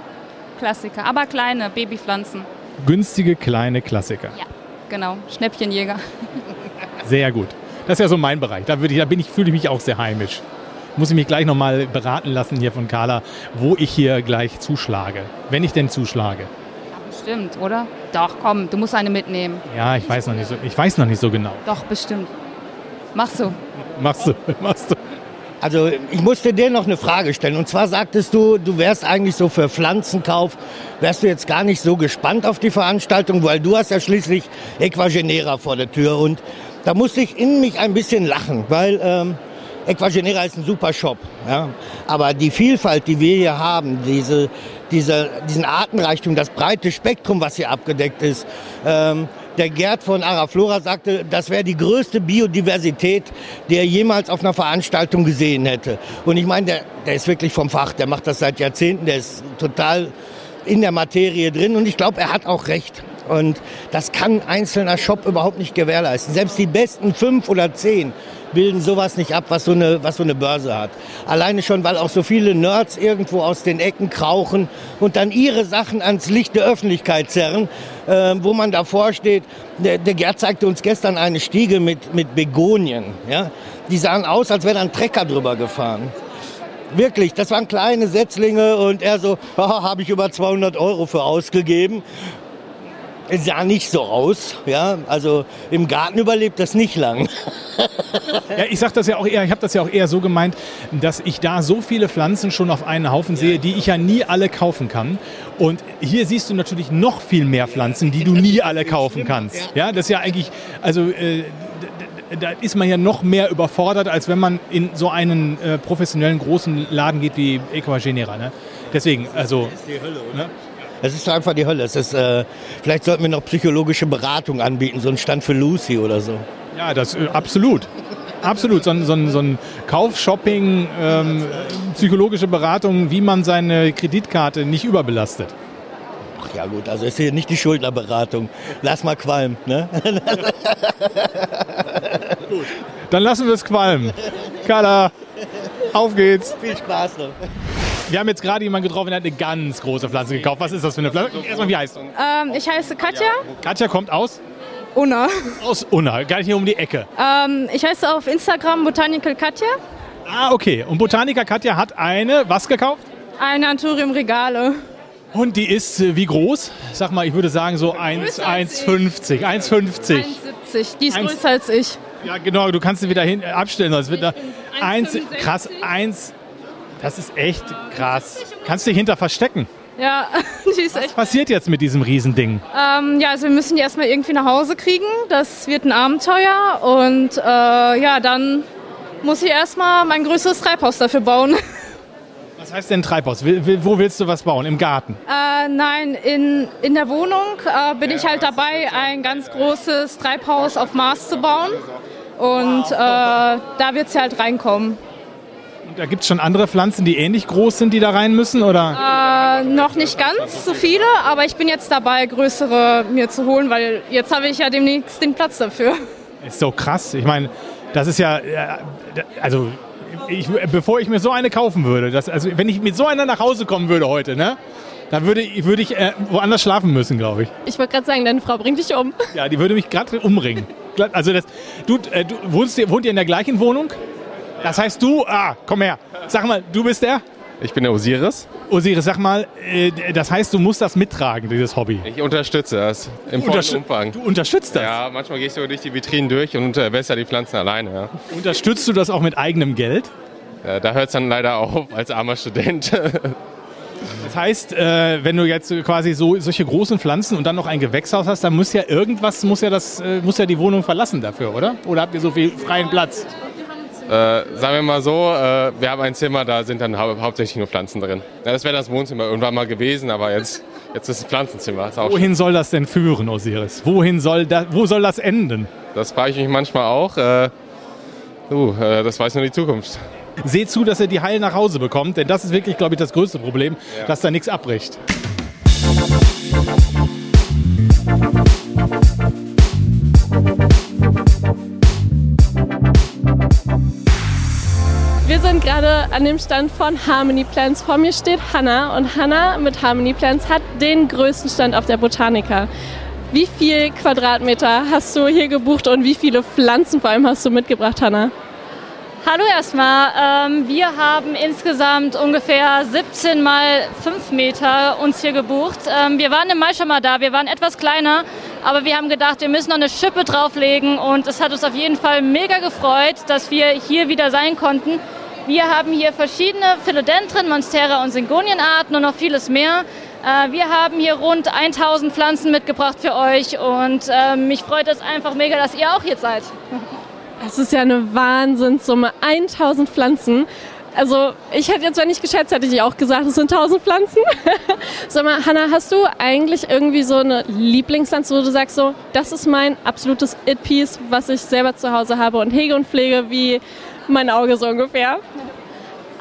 Klassiker. Aber kleine Babypflanzen. Günstige kleine Klassiker. Ja, genau. Schnäppchenjäger. Sehr gut. Das ist ja so mein Bereich. Da, würde ich, da bin ich, fühle ich mich auch sehr heimisch. Muss ich mich gleich nochmal beraten lassen hier von Carla, wo ich hier gleich zuschlage. Wenn ich denn zuschlage. Bestimmt, oder? Doch, komm, du musst eine mitnehmen. Ja, ich weiß noch nicht so, ich weiß noch nicht so genau. Doch, bestimmt. Mach so. Machst du, machst du. Also ich musste dir noch eine Frage stellen. Und zwar sagtest du, du wärst eigentlich so für Pflanzenkauf, wärst du jetzt gar nicht so gespannt auf die Veranstaltung, weil du hast ja schließlich Equagenera vor der Tür. Und da musste ich in mich ein bisschen lachen, weil ähm, Equagenera ist ein super Shop. Ja? Aber die Vielfalt, die wir hier haben, diese, diese, diesen Artenreichtum, das breite Spektrum, was hier abgedeckt ist, ähm, der Gerd von Araflora sagte, das wäre die größte Biodiversität, die er jemals auf einer Veranstaltung gesehen hätte. Und ich meine, der, der ist wirklich vom Fach, der macht das seit Jahrzehnten, der ist total in der Materie drin und ich glaube, er hat auch recht. Und das kann ein einzelner Shop überhaupt nicht gewährleisten. Selbst die besten fünf oder zehn bilden sowas nicht ab, was so eine, was so eine Börse hat. Alleine schon, weil auch so viele Nerds irgendwo aus den Ecken krauchen und dann ihre Sachen ans Licht der Öffentlichkeit zerren, äh, wo man davor steht. Der, der Gerd zeigte uns gestern eine Stiege mit, mit Begonien. Ja? Die sahen aus, als wäre da ein Trecker drüber gefahren. Wirklich, das waren kleine Setzlinge und er so, haha, habe ich über 200 Euro für ausgegeben. Es sah nicht so aus, ja. Also im Garten überlebt das nicht lang. Ja, ich sag das ja auch eher, ich habe das ja auch eher so gemeint, dass ich da so viele Pflanzen schon auf einen Haufen sehe, die ich ja nie alle kaufen kann. Und hier siehst du natürlich noch viel mehr Pflanzen, die du nie alle kaufen kannst. Ja, das ist ja eigentlich, also äh, da ist man ja noch mehr überfordert, als wenn man in so einen äh, professionellen großen Laden geht wie Equagenera. Ne? Deswegen, also. Ne? Es ist einfach die Hölle. Es ist, äh, vielleicht sollten wir noch psychologische Beratung anbieten, so ein Stand für Lucy oder so. Ja, das äh, absolut. Absolut. So ein, so ein, so ein Kaufshopping, ähm, psychologische Beratung, wie man seine Kreditkarte nicht überbelastet. Ach ja gut, also ist hier nicht die Schuldnerberatung. Lass mal qualmen, ne? Dann lassen wir es qualmen. Carla, auf geht's. Viel Spaß noch. Wir haben jetzt gerade jemanden getroffen, der hat eine ganz große Pflanze gekauft. Was ist das für eine Pflanze? Erstmal, wie heißt du? Ähm, ich heiße Katja. Katja kommt aus? Unna. Aus Unna, gar nicht hier um die Ecke. Ähm, ich heiße auf Instagram Botanical Katja. Ah, okay. Und Botaniker Katja hat eine, was gekauft? Eine Anturium Regale. Und die ist äh, wie groß? Sag mal, ich würde sagen so 1 1,50. 1,50. 1,70. Die ist Eins- größer als ich. Ja, genau, du kannst sie wieder hin, äh, abstellen. sonst wird da eins, krass, eins. Das ist echt krass. Kannst dich hinter verstecken. Ja, die ist echt. Was passiert jetzt mit diesem Riesending? Ähm, ja, also wir müssen die erstmal irgendwie nach Hause kriegen. Das wird ein Abenteuer. Und äh, ja, dann muss ich erstmal mein größeres Treibhaus dafür bauen. Was heißt denn Treibhaus? Wo willst du was bauen? Im Garten? Äh, nein, in, in der Wohnung äh, bin ich halt dabei, ein ganz großes Treibhaus auf Mars zu bauen. Und äh, da wird es halt reinkommen. Da gibt es schon andere Pflanzen, die ähnlich groß sind, die da rein müssen? Oder? Äh, noch nicht ganz so viele, aber ich bin jetzt dabei, größere mir zu holen, weil jetzt habe ich ja demnächst den Platz dafür. Ist so krass. Ich meine, das ist ja, äh, also ich, bevor ich mir so eine kaufen würde, das, also wenn ich mit so einer nach Hause kommen würde heute, ne, dann würde, ich- würde ich äh, woanders schlafen müssen, glaube ich. Ich wollte gerade sagen, deine Frau bringt dich um. Ja, die würde mich gerade umbringen. Also das, du, äh, du wohnst, wohnt ihr in der gleichen Wohnung? Das heißt du, ah, komm her. Sag mal, du bist der? Ich bin der Osiris. Osiris, sag mal, äh, das heißt, du musst das mittragen, dieses Hobby. Ich unterstütze das im vollen Umfang. Du unterstützt das? Ja, manchmal gehe ich so durch die Vitrinen durch und wässer die Pflanzen alleine. Ja. Unterstützt du das auch mit eigenem Geld? Ja, da hört es dann leider auf als armer Student. Das heißt, äh, wenn du jetzt quasi so solche großen Pflanzen und dann noch ein Gewächshaus hast, dann muss ja irgendwas, muss ja das, äh, muss ja die Wohnung verlassen dafür, oder? Oder habt ihr so viel freien Platz? Äh, sagen wir mal so, äh, wir haben ein Zimmer, da sind dann hau hauptsächlich nur Pflanzen drin. Ja, das wäre das Wohnzimmer irgendwann mal gewesen, aber jetzt, jetzt ist es ein Pflanzenzimmer. Wohin soll das denn führen, Osiris? Wohin soll da, wo soll das enden? Das frage ich mich manchmal auch. Äh, uh, äh, das weiß nur die Zukunft. Seht zu, dass ihr die heil nach Hause bekommt, denn das ist wirklich, glaube ich, das größte Problem, Ja. dass da nichts abbricht. Gerade an dem Stand von Harmony Plants. Vor mir steht Hanna und Hanna mit Harmony Plants hat den größten Stand auf der Botanica. Wie viel Quadratmeter hast du hier gebucht und wie viele Pflanzen vor allem hast du mitgebracht, Hanna? Hallo erstmal. Ähm, wir haben insgesamt ungefähr 17 mal 5 Meter uns hier gebucht. Ähm, wir waren im Mai schon mal da. Wir waren etwas kleiner, aber wir haben gedacht, wir müssen noch eine Schippe drauflegen und es hat uns auf jeden Fall mega gefreut, dass wir hier wieder sein konnten. Wir haben hier verschiedene Philodendron, Monstera und Syngonienarten und noch vieles mehr. Äh, wir haben hier rund 1000 Pflanzen mitgebracht für euch und ähm, mich freut es einfach mega, dass ihr auch hier seid. Das ist ja eine Wahnsinnssumme. 1000 Pflanzen. Also ich hätte jetzt, wenn ich geschätzt hätte, ich auch gesagt, es sind 1000 Pflanzen. Sag mal, Hanna, hast du eigentlich irgendwie so eine Lieblingspflanze, wo du sagst so, das ist mein absolutes It-Piece, was ich selber zu Hause habe und hege und pflege wie mein Auge so ungefähr?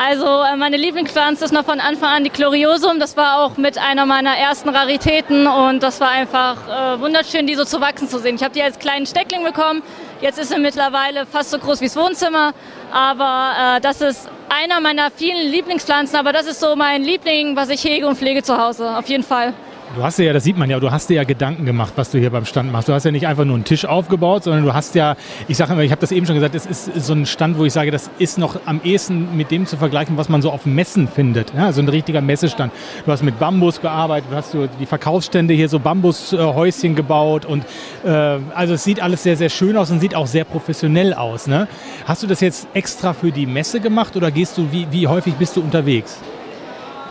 Also äh, meine Lieblingspflanze ist noch von Anfang an die Chloriosum. Das war auch mit einer meiner ersten Raritäten und das war einfach äh, wunderschön, die so zu wachsen zu sehen. Ich habe die als kleinen Steckling bekommen. Jetzt ist sie mittlerweile fast so groß wie das Wohnzimmer. Aber äh, das ist einer meiner vielen Lieblingspflanzen. Aber das ist so mein Liebling, was ich hege und pflege zu Hause. Auf jeden Fall. Du hast dir ja, das sieht man ja, du hast dir ja Gedanken gemacht, was du hier beim Stand machst. Du hast ja nicht einfach nur einen Tisch aufgebaut, sondern du hast ja, ich sage immer, ich habe das eben schon gesagt, es ist so ein Stand, wo ich sage, das ist noch am ehesten mit dem zu vergleichen, was man so auf Messen findet. Ja, so ein richtiger Messestand. Du hast mit Bambus gearbeitet, du hast so die Verkaufsstände hier so Bambushäuschen gebaut und äh, also es sieht alles sehr, sehr schön aus und sieht auch sehr professionell aus. Ne? Hast du das jetzt extra für die Messe gemacht oder gehst du, wie, wie häufig bist du unterwegs?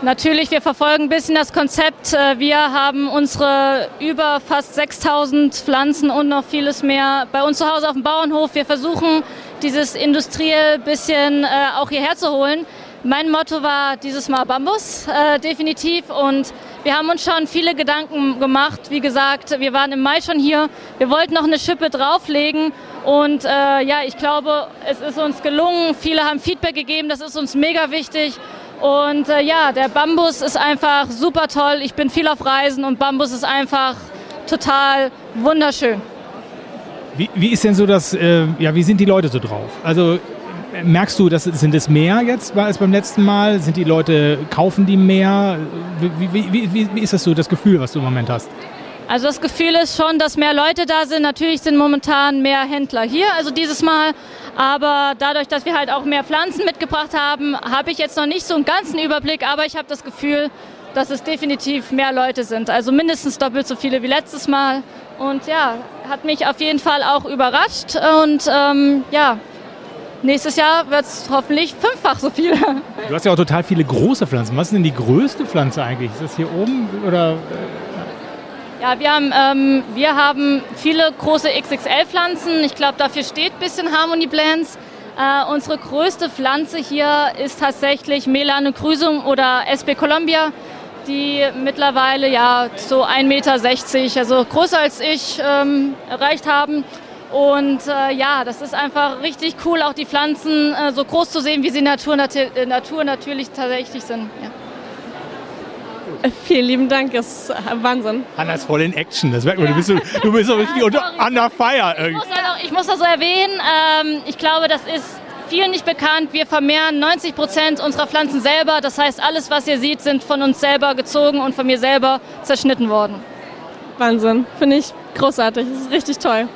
Natürlich, wir verfolgen ein bisschen das Konzept. Äh, Wir haben unsere über fast 6000 Pflanzen und noch vieles mehr bei uns zu Hause auf dem Bauernhof. Wir versuchen, dieses industriell bisschen äh, auch hierher zu holen. Mein Motto war dieses Mal Bambus, äh, definitiv. Und wir haben uns schon viele Gedanken gemacht. Wie gesagt, wir waren im Mai schon hier. Wir wollten noch eine Schippe drauflegen. Und äh, ja, ich glaube, es ist uns gelungen. Viele haben Feedback gegeben. Das ist uns mega wichtig. Und äh, ja, der Bambus ist einfach super toll. Ich bin viel auf Reisen und Bambus ist einfach total wunderschön. Wie, wie ist denn so das, äh, ja, wie sind die Leute so drauf? Also merkst du, dass, sind es mehr jetzt als beim letzten Mal? Sind die Leute, kaufen die mehr? Wie, wie, wie ist das so, das Gefühl, was du im Moment hast? Also das Gefühl ist schon, dass mehr Leute da sind. Natürlich sind momentan mehr Händler hier, also dieses Mal. Aber dadurch, dass wir halt auch mehr Pflanzen mitgebracht haben, habe ich jetzt noch nicht so einen ganzen Überblick. Aber ich habe das Gefühl, dass es definitiv mehr Leute sind. Also mindestens doppelt so viele wie letztes Mal. Und ja, hat mich auf jeden Fall auch überrascht. Und ähm, ja, nächstes Jahr wird es hoffentlich fünffach so viel. Du hast ja auch total viele große Pflanzen. Was ist denn die größte Pflanze eigentlich? Ist das hier oben oder? Ja, wir haben, ähm, wir haben viele große XXL-Pflanzen. Ich glaube, dafür steht ein bisschen Harmony Plants. Äh, unsere größte Pflanze hier ist tatsächlich Melanochrysum oder SP Columbia, die mittlerweile ja so 1,60 Meter, also größer als ich, ähm, erreicht haben. Und äh, ja, das ist einfach richtig cool, auch die Pflanzen äh, so groß zu sehen, wie sie in Natur, nat äh, Natur natürlich tatsächlich sind. Ja. Vielen lieben Dank, das ist Wahnsinn. Hanna ist voll in Action. Das merkt man. Du bist so, du bist so richtig unter an der Feier. Ich muss, halt auch, ich muss das so erwähnen, ähm, ich glaube, das ist vielen nicht bekannt. Wir vermehren 90 Prozent unserer Pflanzen selber. Das heißt, alles, was ihr seht, sind von uns selber gezogen und von mir selber zerschnitten worden. Wahnsinn, finde ich großartig. Das ist richtig toll.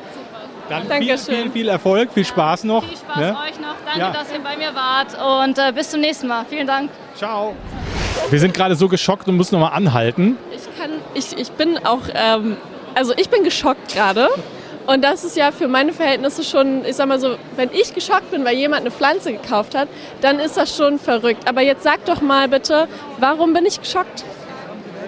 Dann viel, Dankeschön. viel, viel Erfolg, viel Spaß noch. Viel Spaß ne? euch noch. Danke, Ja. dass ihr bei mir wart und äh, bis zum nächsten Mal. Vielen Dank. Ciao. Wir sind gerade so geschockt und müssen nochmal anhalten. Ich kann, ich, ich bin auch, ähm, also ich bin geschockt gerade. Und das ist ja für meine Verhältnisse schon, ich sag mal so, wenn ich geschockt bin, weil jemand eine Pflanze gekauft hat, dann ist das schon verrückt. Aber jetzt sag doch mal bitte, warum bin ich geschockt?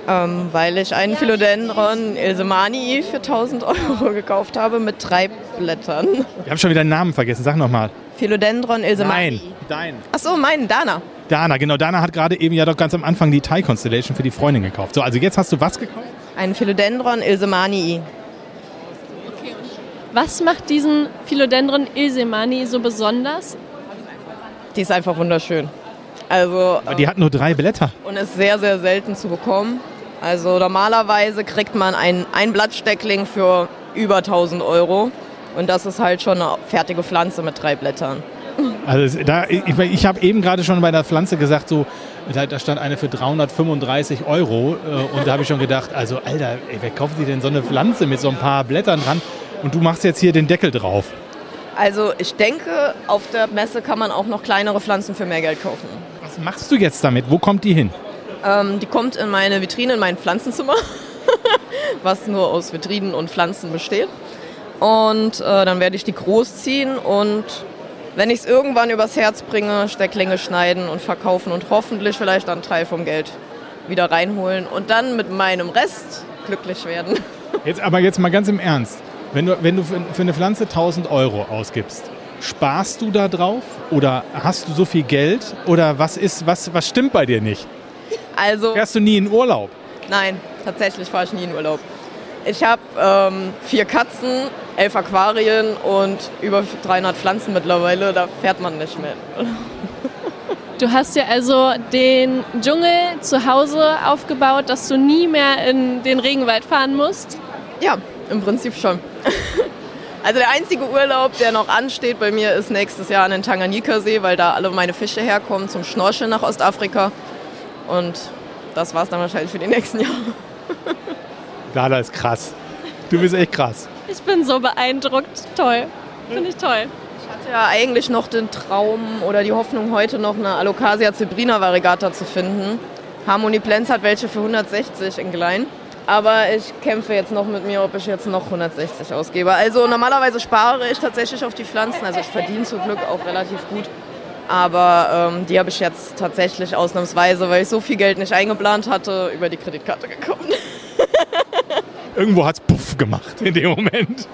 Ähm, weil ich einen Philodendron Ilsemani für 1000 Euro gekauft habe mit drei Blättern. Wir haben schon wieder den Namen vergessen. Sag nochmal. Philodendron Ilsemani. Nein, dein. Achso, mein, Dana. Dana, genau. Dana hat gerade eben ja doch ganz am Anfang die Thai Constellation für die Freundin gekauft. So, also jetzt hast du was gekauft? Ein Philodendron Ilsemani. Was macht diesen Philodendron Ilsemani so besonders? Die ist einfach wunderschön. Also, Aber die hat nur drei Blätter. und ist sehr, sehr selten zu bekommen. Also normalerweise kriegt man ein, ein Blattsteckling für über 1000 Euro. Und das ist halt schon eine fertige Pflanze mit drei Blättern. Also da, ich, ich habe eben gerade schon bei der Pflanze gesagt, so, da, da stand eine für 335 Euro. Äh, und da habe ich schon gedacht, also Alter, ey, wer kauft sich denn so eine Pflanze mit so ein paar Blättern dran? Und du machst jetzt hier den Deckel drauf. Also ich denke, auf der Messe kann man auch noch kleinere Pflanzen für mehr Geld kaufen. Was machst du jetzt damit? Wo kommt die hin? Ähm, die kommt in meine Vitrine, in mein Pflanzenzimmer, was nur aus Vitrinen und Pflanzen besteht. Und äh, dann werde ich die großziehen und wenn ich es irgendwann übers Herz bringe, Stecklinge schneiden und verkaufen und hoffentlich vielleicht dann einen Teil vom Geld wieder reinholen und dann mit meinem Rest glücklich werden. Jetzt, aber jetzt mal ganz im Ernst. Wenn du, wenn du für, für eine Pflanze 1000 Euro ausgibst, sparst du da drauf? Oder hast du so viel Geld? Oder was, ist, was, was stimmt bei dir nicht? Also, Fährst du nie in Urlaub? Nein, tatsächlich fahre ich nie in Urlaub. Ich habe ähm, vier Katzen, elf Aquarien und über 300 Pflanzen mittlerweile. Da fährt man nicht mehr. Du hast ja also den Dschungel zu Hause aufgebaut, dass du nie mehr in den Regenwald fahren musst. Ja, im Prinzip schon. Also der einzige Urlaub, der noch ansteht bei mir, ist nächstes Jahr an den Tanganyika-See, weil da alle meine Fische herkommen zum Schnorcheln nach Ostafrika. Und das war's dann wahrscheinlich für die nächsten Jahre. Dana ist krass. Du bist echt krass. Ich bin so beeindruckt. Toll. Finde ich toll. Ich hatte ja eigentlich noch den Traum oder die Hoffnung, heute noch eine Alocasia zebrina variegata zu finden. Harmony Plants hat welche für 160 in Glein. Aber ich kämpfe jetzt noch mit mir, ob ich jetzt noch 160 ausgebe. Also normalerweise spare ich tatsächlich auf die Pflanzen. Also ich verdiene zum Glück auch relativ gut. Aber ähm, die habe ich jetzt tatsächlich ausnahmsweise, weil ich so viel Geld nicht eingeplant hatte, über die Kreditkarte gekauft. Irgendwo hat es Puff gemacht in dem Moment.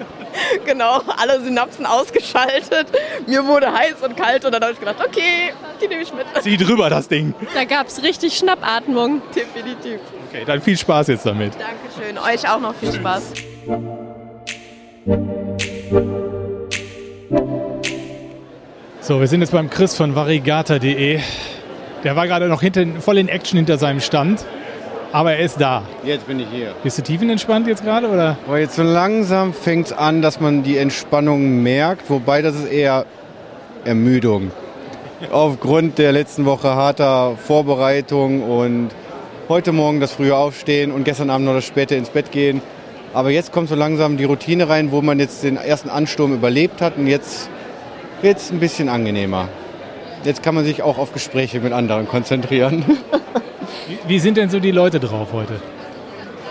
genau, alle Synapsen ausgeschaltet. Mir wurde heiß und kalt und dann habe ich gedacht, okay, die nehme ich mit. Zieh drüber das Ding. Da gab es richtig Schnappatmung. Definitiv. Okay, dann viel Spaß jetzt damit. Dankeschön. Euch auch noch viel Spaß. So, wir sind jetzt beim Chris von varigata.de. Der war gerade noch hinten, voll in Action hinter seinem Stand. Aber er ist da. Jetzt bin ich hier. Bist du tiefenentspannt jetzt gerade? Oder? Aber jetzt so langsam fängt es an, dass man die Entspannung merkt, wobei das ist eher Ermüdung. Aufgrund der letzten Woche harter Vorbereitung und heute Morgen das frühe Aufstehen und gestern Abend noch das späte ins Bett gehen. Aber jetzt kommt so langsam die Routine rein, wo man jetzt den ersten Ansturm überlebt hat und jetzt wird es ein bisschen angenehmer. Jetzt kann man sich auch auf Gespräche mit anderen konzentrieren. Wie, sind denn so die Leute drauf heute?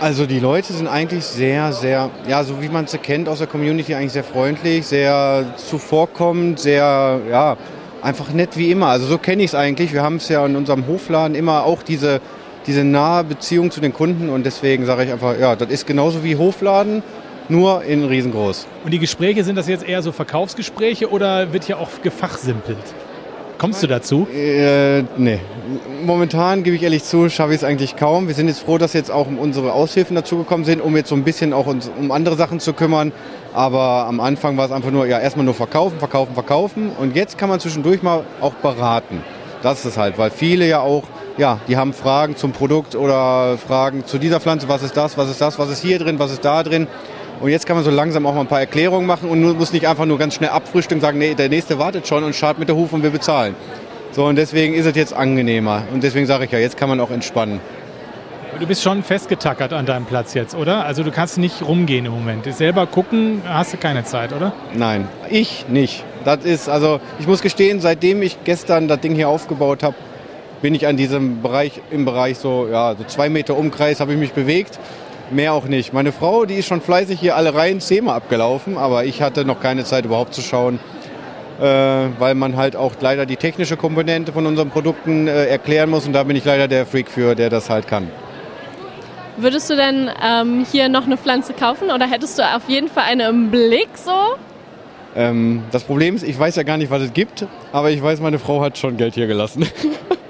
Also die Leute sind eigentlich sehr, sehr, ja, so wie man sie kennt aus der Community, eigentlich sehr freundlich, sehr zuvorkommend, sehr, ja, einfach nett wie immer. Also so kenne ich es eigentlich. Wir haben es ja in unserem Hofladen immer auch diese, diese nahe Beziehung zu den Kunden und deswegen sage ich einfach, ja, das ist genauso wie Hofladen, nur in riesengroß. Und die Gespräche, sind das jetzt eher so Verkaufsgespräche oder wird hier auch gefachsimpelt? Kommst du dazu? Äh, nee. Momentan, gebe ich ehrlich zu, schaffe ich es eigentlich kaum. Wir sind jetzt froh, dass jetzt auch unsere Aushilfen dazugekommen sind, um jetzt so ein bisschen auch uns um andere Sachen zu kümmern. Aber am Anfang war es einfach nur, ja, erstmal nur verkaufen, verkaufen, verkaufen. Und jetzt kann man zwischendurch mal auch beraten. Das ist es halt, weil viele ja auch, ja, die haben Fragen zum Produkt oder Fragen zu dieser Pflanze, was ist das, was ist das, was ist hier drin, was ist da drin. Und jetzt kann man so langsam auch mal ein paar Erklärungen machen und muss nicht einfach nur ganz schnell abfrühstücken und sagen, nee, der nächste wartet schon und schaut mit der Hufe und wir bezahlen. So, und deswegen ist es jetzt angenehmer. Und deswegen sage ich ja, jetzt kann man auch entspannen. Du bist schon festgetackert an deinem Platz jetzt, oder? Also du kannst nicht rumgehen im Moment. Selber gucken hast du keine Zeit, oder? Nein, ich nicht. Das ist, also ich muss gestehen, seitdem ich gestern das Ding hier aufgebaut habe, bin ich an diesem Bereich, im Bereich so, ja, so zwei Meter Umkreis habe ich mich bewegt. Mehr auch nicht. Meine Frau, die ist schon fleißig hier alle Reihen zehnmal abgelaufen, aber ich hatte noch keine Zeit überhaupt zu schauen, äh, weil man halt auch leider die technische Komponente von unseren Produkten äh, erklären muss und da bin ich leider der Freak für, der das halt kann. Würdest du denn ähm, hier noch eine Pflanze kaufen oder hättest du auf jeden Fall eine im Blick so? Ähm, das Problem ist, ich weiß ja gar nicht, was es gibt, aber ich weiß, meine Frau hat schon Geld hier gelassen.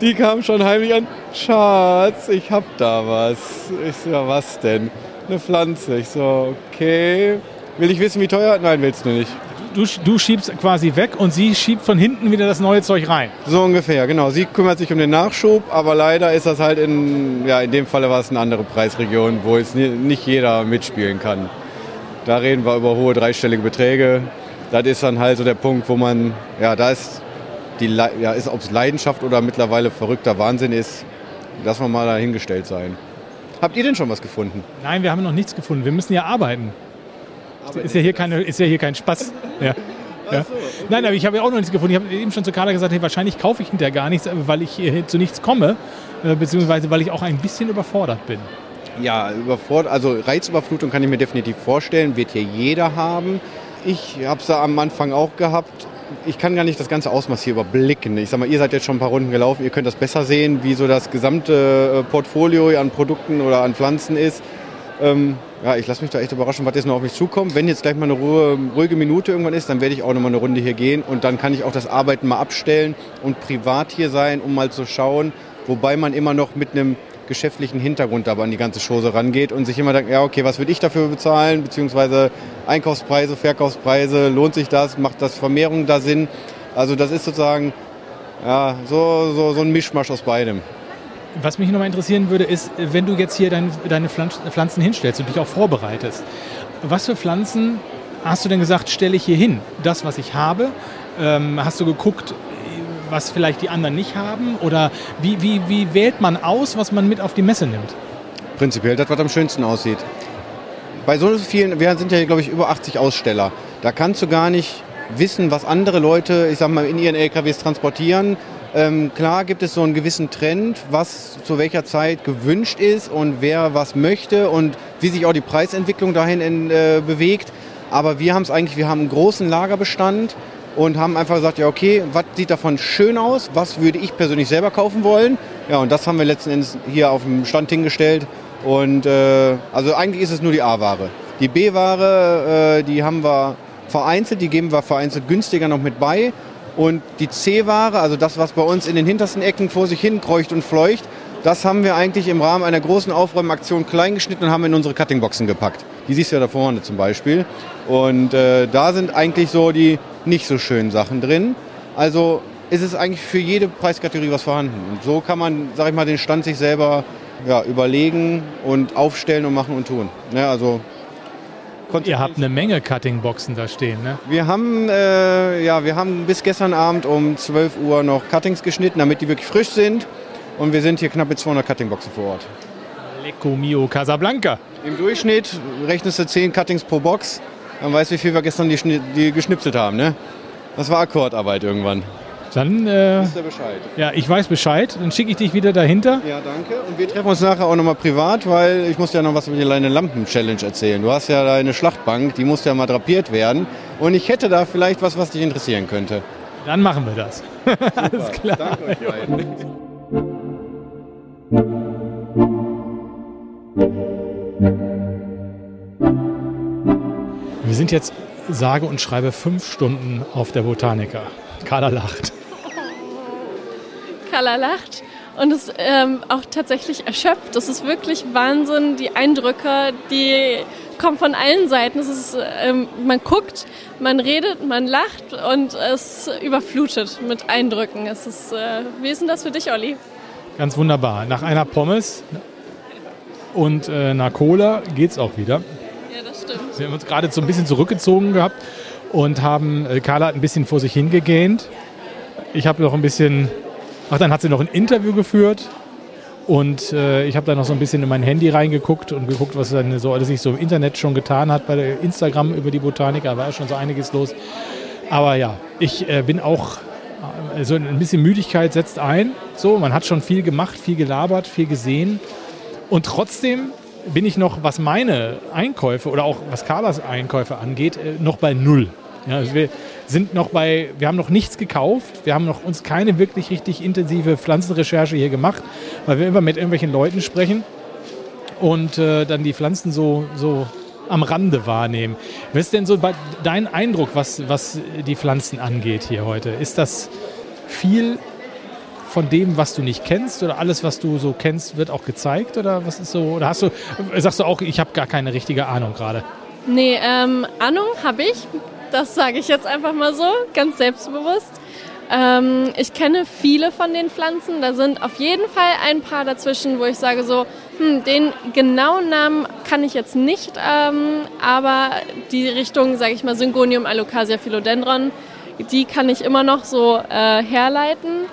Die kam schon heimlich an, Schatz, ich hab da was. Ich so, ja, was denn? Eine Pflanze. Ich so, okay. Will ich wissen, wie teuer? Nein, willst du nicht. Du, du schiebst quasi weg und sie schiebt von hinten wieder das neue Zeug rein. So ungefähr, genau. Sie kümmert sich um den Nachschub, aber leider ist das halt in, ja, in dem Falle war es eine andere Preisregion, wo jetzt nicht jeder mitspielen kann. Da reden wir über hohe dreistellige Beträge. Das ist dann halt so der Punkt, wo man, ja, da ist die, ja, ist, ob es Leidenschaft oder mittlerweile verrückter Wahnsinn ist, lassen wir mal dahingestellt sein. Habt ihr denn schon was gefunden? Nein, wir haben noch nichts gefunden. Wir müssen ja arbeiten. Ist ja hier, keine, ist ja hier kein Spaß. Ja. Ja. Nein, aber ich habe ja auch noch nichts gefunden. Ich habe eben schon zu Carla gesagt, hey, wahrscheinlich kaufe ich hinterher gar nichts, weil ich zu nichts komme, äh, beziehungsweise weil ich auch ein bisschen überfordert bin. Ja, überfordert, also Reizüberflutung kann ich mir definitiv vorstellen, wird hier jeder haben. Ich habe es am Anfang auch gehabt. Ich kann gar nicht das ganze Ausmaß hier überblicken. Ich sag mal, ihr seid jetzt schon ein paar Runden gelaufen, ihr könnt das besser sehen, wie so das gesamte äh, Portfolio an Produkten oder an Pflanzen ist. Ähm, ja, ich lasse mich da echt überraschen, was jetzt noch auf mich zukommt. Wenn jetzt gleich mal eine Ruhe, ruhige Minute irgendwann ist, dann werde ich auch noch mal eine Runde hier gehen und dann kann ich auch das Arbeiten mal abstellen und privat hier sein, um mal zu schauen, wobei man immer noch mit einem geschäftlichen Hintergrund aber an die ganze Chose rangeht und sich immer denkt, ja okay, was würde ich dafür bezahlen, beziehungsweise Einkaufspreise, Verkaufspreise, lohnt sich das, macht das Vermehrung da Sinn? Also das ist sozusagen ja, so, so, so ein Mischmasch aus beidem. Was mich nochmal interessieren würde, ist, wenn du jetzt hier dein, deine Pflanzen hinstellst und dich auch vorbereitest, was für Pflanzen hast du denn gesagt, stelle ich hier hin? Das, was ich habe? Ähm, hast du geguckt, was vielleicht die anderen nicht haben? Oder wie, wie, wie wählt man aus, was man mit auf die Messe nimmt? Prinzipiell das, was am schönsten aussieht. Bei so vielen, wir sind ja, glaube ich, über 80 Aussteller. Da kannst du gar nicht wissen, was andere Leute, ich sag mal, in ihren LKWs transportieren. Ähm, klar gibt es so einen gewissen Trend, was zu welcher Zeit gewünscht ist und wer was möchte und wie sich auch die Preisentwicklung dahin in, äh, bewegt. Aber wir haben es eigentlich, wir haben einen großen Lagerbestand und haben einfach gesagt, ja okay, was sieht davon schön aus, was würde ich persönlich selber kaufen wollen. Ja, und das haben wir letzten Endes hier auf dem Stand hingestellt. Und äh, also eigentlich ist es nur die A-Ware. Die B-Ware, äh, die haben wir vereinzelt, die geben wir vereinzelt günstiger noch mit bei. Und die C-Ware, also das, was bei uns in den hintersten Ecken vor sich hin kreucht und fleucht, das haben wir eigentlich im Rahmen einer großen Aufräumaktion kleingeschnitten und haben in unsere Cuttingboxen gepackt. Die siehst du ja da vorne zum Beispiel. Und äh, da sind eigentlich so die nicht so schönen Sachen drin. Also ist es eigentlich für jede Preiskategorie was vorhanden. Und so kann man, sag ich mal, den Stand sich selber ja, überlegen und aufstellen und machen und tun. Ja, also Ihr habt eine Menge Cuttingboxen da stehen, ne? Wir haben, äh, ja, wir haben bis gestern Abend um 12 Uhr noch Cuttings geschnitten, damit die wirklich frisch sind. Und wir sind hier knapp mit 200 Cuttingboxen vor Ort. Lecco Mio Casablanca. Im Durchschnitt rechnest du 10 Cuttings pro Box. Dann weißt du, wie viel wir gestern die, die geschnipselt haben, ne? Das war Akkordarbeit irgendwann. Dann, äh, Wisst ihr Bescheid. ja, ich weiß Bescheid. Dann schicke ich dich wieder dahinter. Ja, danke. Und wir treffen uns nachher auch nochmal privat, weil ich muss ja noch was über deine Lampen-Challenge erzählen. Du hast ja deine Schlachtbank, die muss ja mal drapiert werden. Und ich hätte da vielleicht was, was dich interessieren könnte. Dann machen wir das. Alles klar. Danke euch beiden. Wir sind jetzt sage und schreibe fünf Stunden auf der Botanica. Carla lacht. Carla lacht und ist ähm, auch tatsächlich erschöpft. Das ist wirklich Wahnsinn. Die Eindrücke, die kommen von allen Seiten. Es ist, ähm, man guckt, man redet, man lacht und es überflutet mit Eindrücken. Es ist, äh, wie ist denn das für dich, Olli? Ganz wunderbar. Nach einer Pommes und äh, einer Cola geht's auch wieder. Stimmt. Wir haben uns gerade so ein bisschen zurückgezogen gehabt und haben, äh, Carla hat ein bisschen vor sich hingegähnt. Ich habe noch ein bisschen, ach, dann hat sie noch ein Interview geführt Und äh, ich habe da noch so ein bisschen in mein Handy reingeguckt und geguckt, was dann so alles sich so im Internet schon getan hat bei Instagram über die Botanik. Da war ja schon so einiges los. Aber ja, ich äh, bin auch äh, so ein bisschen Müdigkeit setzt ein. So, man hat schon viel gemacht, viel gelabert, viel gesehen. Und trotzdem bin ich noch, was meine Einkäufe oder auch was Carlas Einkäufe angeht, äh, noch bei null. Ja, also wir sind noch bei, wir haben noch nichts gekauft, wir haben noch uns keine wirklich richtig intensive Pflanzenrecherche hier gemacht, weil wir immer mit irgendwelchen Leuten sprechen und äh, dann die Pflanzen so, so am Rande wahrnehmen. Was ist denn so dein Eindruck, was, was die Pflanzen angeht hier heute? Ist das viel von dem, was du nicht kennst oder alles, was du so kennst, wird auch gezeigt oder was ist so? Oder hast du, sagst du auch, ich habe gar keine richtige Ahnung gerade? Nee, ähm, Ahnung habe ich. Das sage ich jetzt einfach mal so, ganz selbstbewusst. Ähm, ich kenne viele von den Pflanzen. Da sind auf jeden Fall ein paar dazwischen, wo ich sage so, hm, den genauen Namen kann ich jetzt nicht, ähm, aber die Richtung, sage ich mal, Syngonium, Alocasia, Philodendron, die kann ich immer noch so äh, herleiten.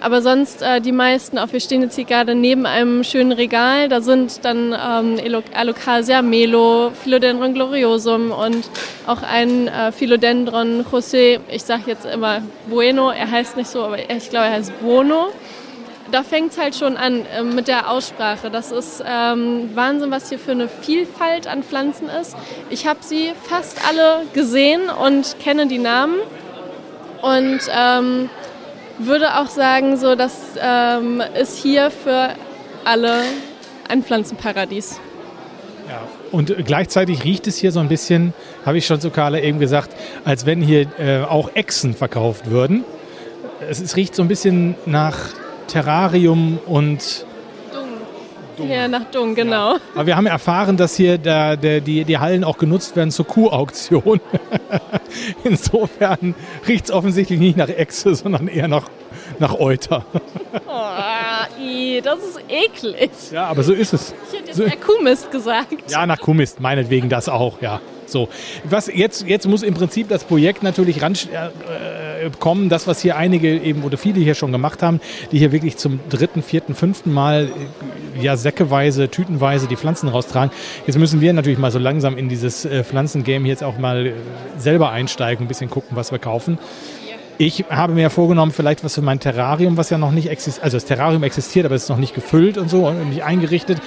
Aber sonst äh, die meisten, auch wir stehen jetzt hier gerade neben einem schönen Regal, da sind dann ähm, Alocasia melo, Philodendron gloriosum und auch ein äh, Philodendron José, ich sage jetzt immer Bueno, er heißt nicht so, aber ich glaube, er heißt Bono. Da fängt es halt schon an äh, mit der Aussprache. Das ist ähm, Wahnsinn, was hier für eine Vielfalt an Pflanzen ist. Ich habe sie fast alle gesehen und kenne die Namen. Und ähm, würde auch sagen, so das ähm, ist hier für alle ein Pflanzenparadies. Ja, und gleichzeitig riecht es hier so ein bisschen, habe ich schon zu Carla eben gesagt, als wenn hier äh, auch Echsen verkauft würden. Es, es, riecht so ein bisschen nach Terrarium und Dung. Ja, nach Dung, genau. Ja. Aber wir haben erfahren, dass hier der, der, die, die Hallen auch genutzt werden zur Kuhauktion. Insofern riecht es offensichtlich nicht nach Echse, sondern eher nach, nach Euter. Oh, i, das ist eklig. Ja, aber so ist es. Ich hätte jetzt so, Kuhmist gesagt. Ja, nach Kuhmist, meinetwegen das auch, ja. So, was jetzt, jetzt muss im Prinzip das Projekt natürlich ran, äh, kommen, das, was hier einige eben oder viele hier schon gemacht haben, die hier wirklich zum dritten, vierten, fünften Mal äh, ja säckeweise, tütenweise die Pflanzen raustragen. Jetzt müssen wir natürlich mal so langsam in dieses äh, Pflanzengame jetzt auch mal äh, selber einsteigen, ein bisschen gucken, was wir kaufen. Ich habe mir vorgenommen, vielleicht was für mein Terrarium, was ja noch nicht existiert, also das Terrarium existiert, aber es ist noch nicht gefüllt und so und nicht eingerichtet,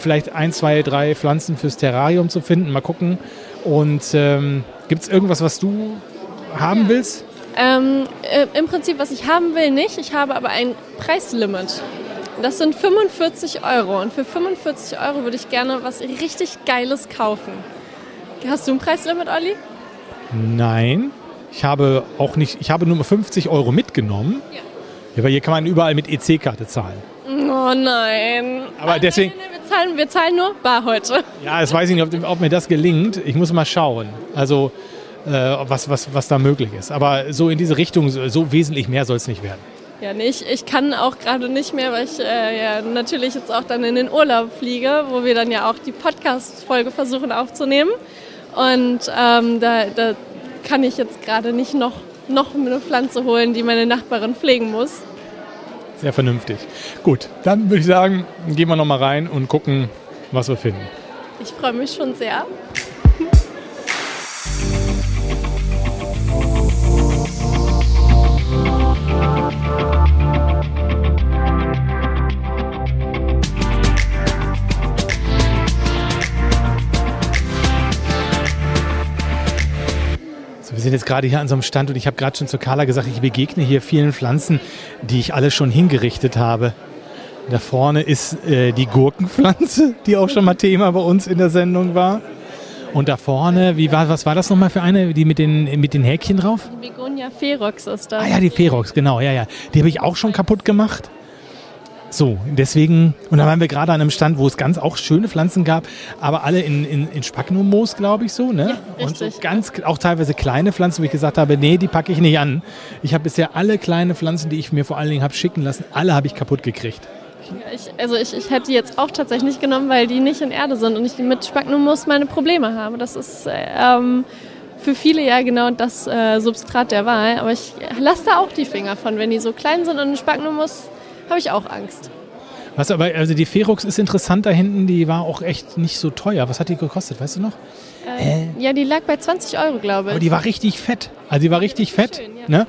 vielleicht ein, zwei, drei Pflanzen fürs Terrarium zu finden. Mal gucken, und ähm, gibt es irgendwas, was du haben willst? Ähm, äh, Im Prinzip, was ich haben will, nicht. Ich habe aber ein Preislimit. Das sind 45 Euro. Und für 45 Euro würde ich gerne was richtig Geiles kaufen. Hast du ein Preislimit, Olli? Nein. Ich habe auch nicht, ich habe nur 50 Euro mitgenommen. Ja. ja weil hier kann man überall mit EC-Karte zahlen. Oh nein. Aber deswegen. Nein, nein, nein, zahlen, wir zahlen nur bar heute. Ja, das weiß ich nicht, ob, ob mir das gelingt. Ich muss mal schauen. Also, äh, was, was, was da möglich ist. Aber so in diese Richtung, so, so wesentlich mehr soll es nicht werden. Ja, nicht. Ich kann auch gerade nicht mehr, weil ich äh, ja natürlich jetzt auch dann in den Urlaub fliege, wo wir dann ja auch die Podcast-Folge versuchen aufzunehmen. Und ähm, da, da kann ich jetzt gerade nicht noch, noch eine Pflanze holen, die meine Nachbarin pflegen muss. Sehr vernünftig. Gut, dann würde ich sagen, gehen wir nochmal rein und gucken, was wir finden. Ich freue mich schon sehr. Sind jetzt gerade hier an so einem Stand und ich habe gerade schon zu Carla gesagt, ich begegne hier vielen Pflanzen, die ich alle schon hingerichtet habe. Da vorne ist äh, die Gurkenpflanze, die auch schon mal Thema bei uns in der Sendung war. Und da vorne, wie war, was war das nochmal für eine, die mit den, mit den Häkchen drauf? Begonia Ferox ist das. Ah ja, die Ferox, genau, ja, ja. Die habe ich auch schon kaputt gemacht. So, deswegen, und da waren wir gerade an einem Stand, wo es ganz auch schöne Pflanzen gab, aber alle in, in, in Spagnummoos, glaube ich, so, ne? Ja, und so ganz, auch teilweise kleine Pflanzen, wo ich gesagt habe, nee, die packe ich nicht an. Ich habe bisher alle kleine Pflanzen, die ich mir vor allen Dingen habe schicken lassen, alle habe ich kaputt gekriegt. Ich, also ich, ich hätte die jetzt auch tatsächlich nicht genommen, weil die nicht in Erde sind und ich mit Spagnummoos meine Probleme habe. Das ist ähm, für viele ja genau das äh, Substrat der Wahl, aber ich lasse da auch die Finger von, wenn die so klein sind und ein Spagnummoos habe ich auch Angst. Was aber, also die Ferux ist interessant da hinten, die war auch echt nicht so teuer. Was hat die gekostet, weißt du noch? Äh, ja, die lag bei 20 Euro, glaube ich. Aber die war richtig fett. Also die war richtig fett. ne?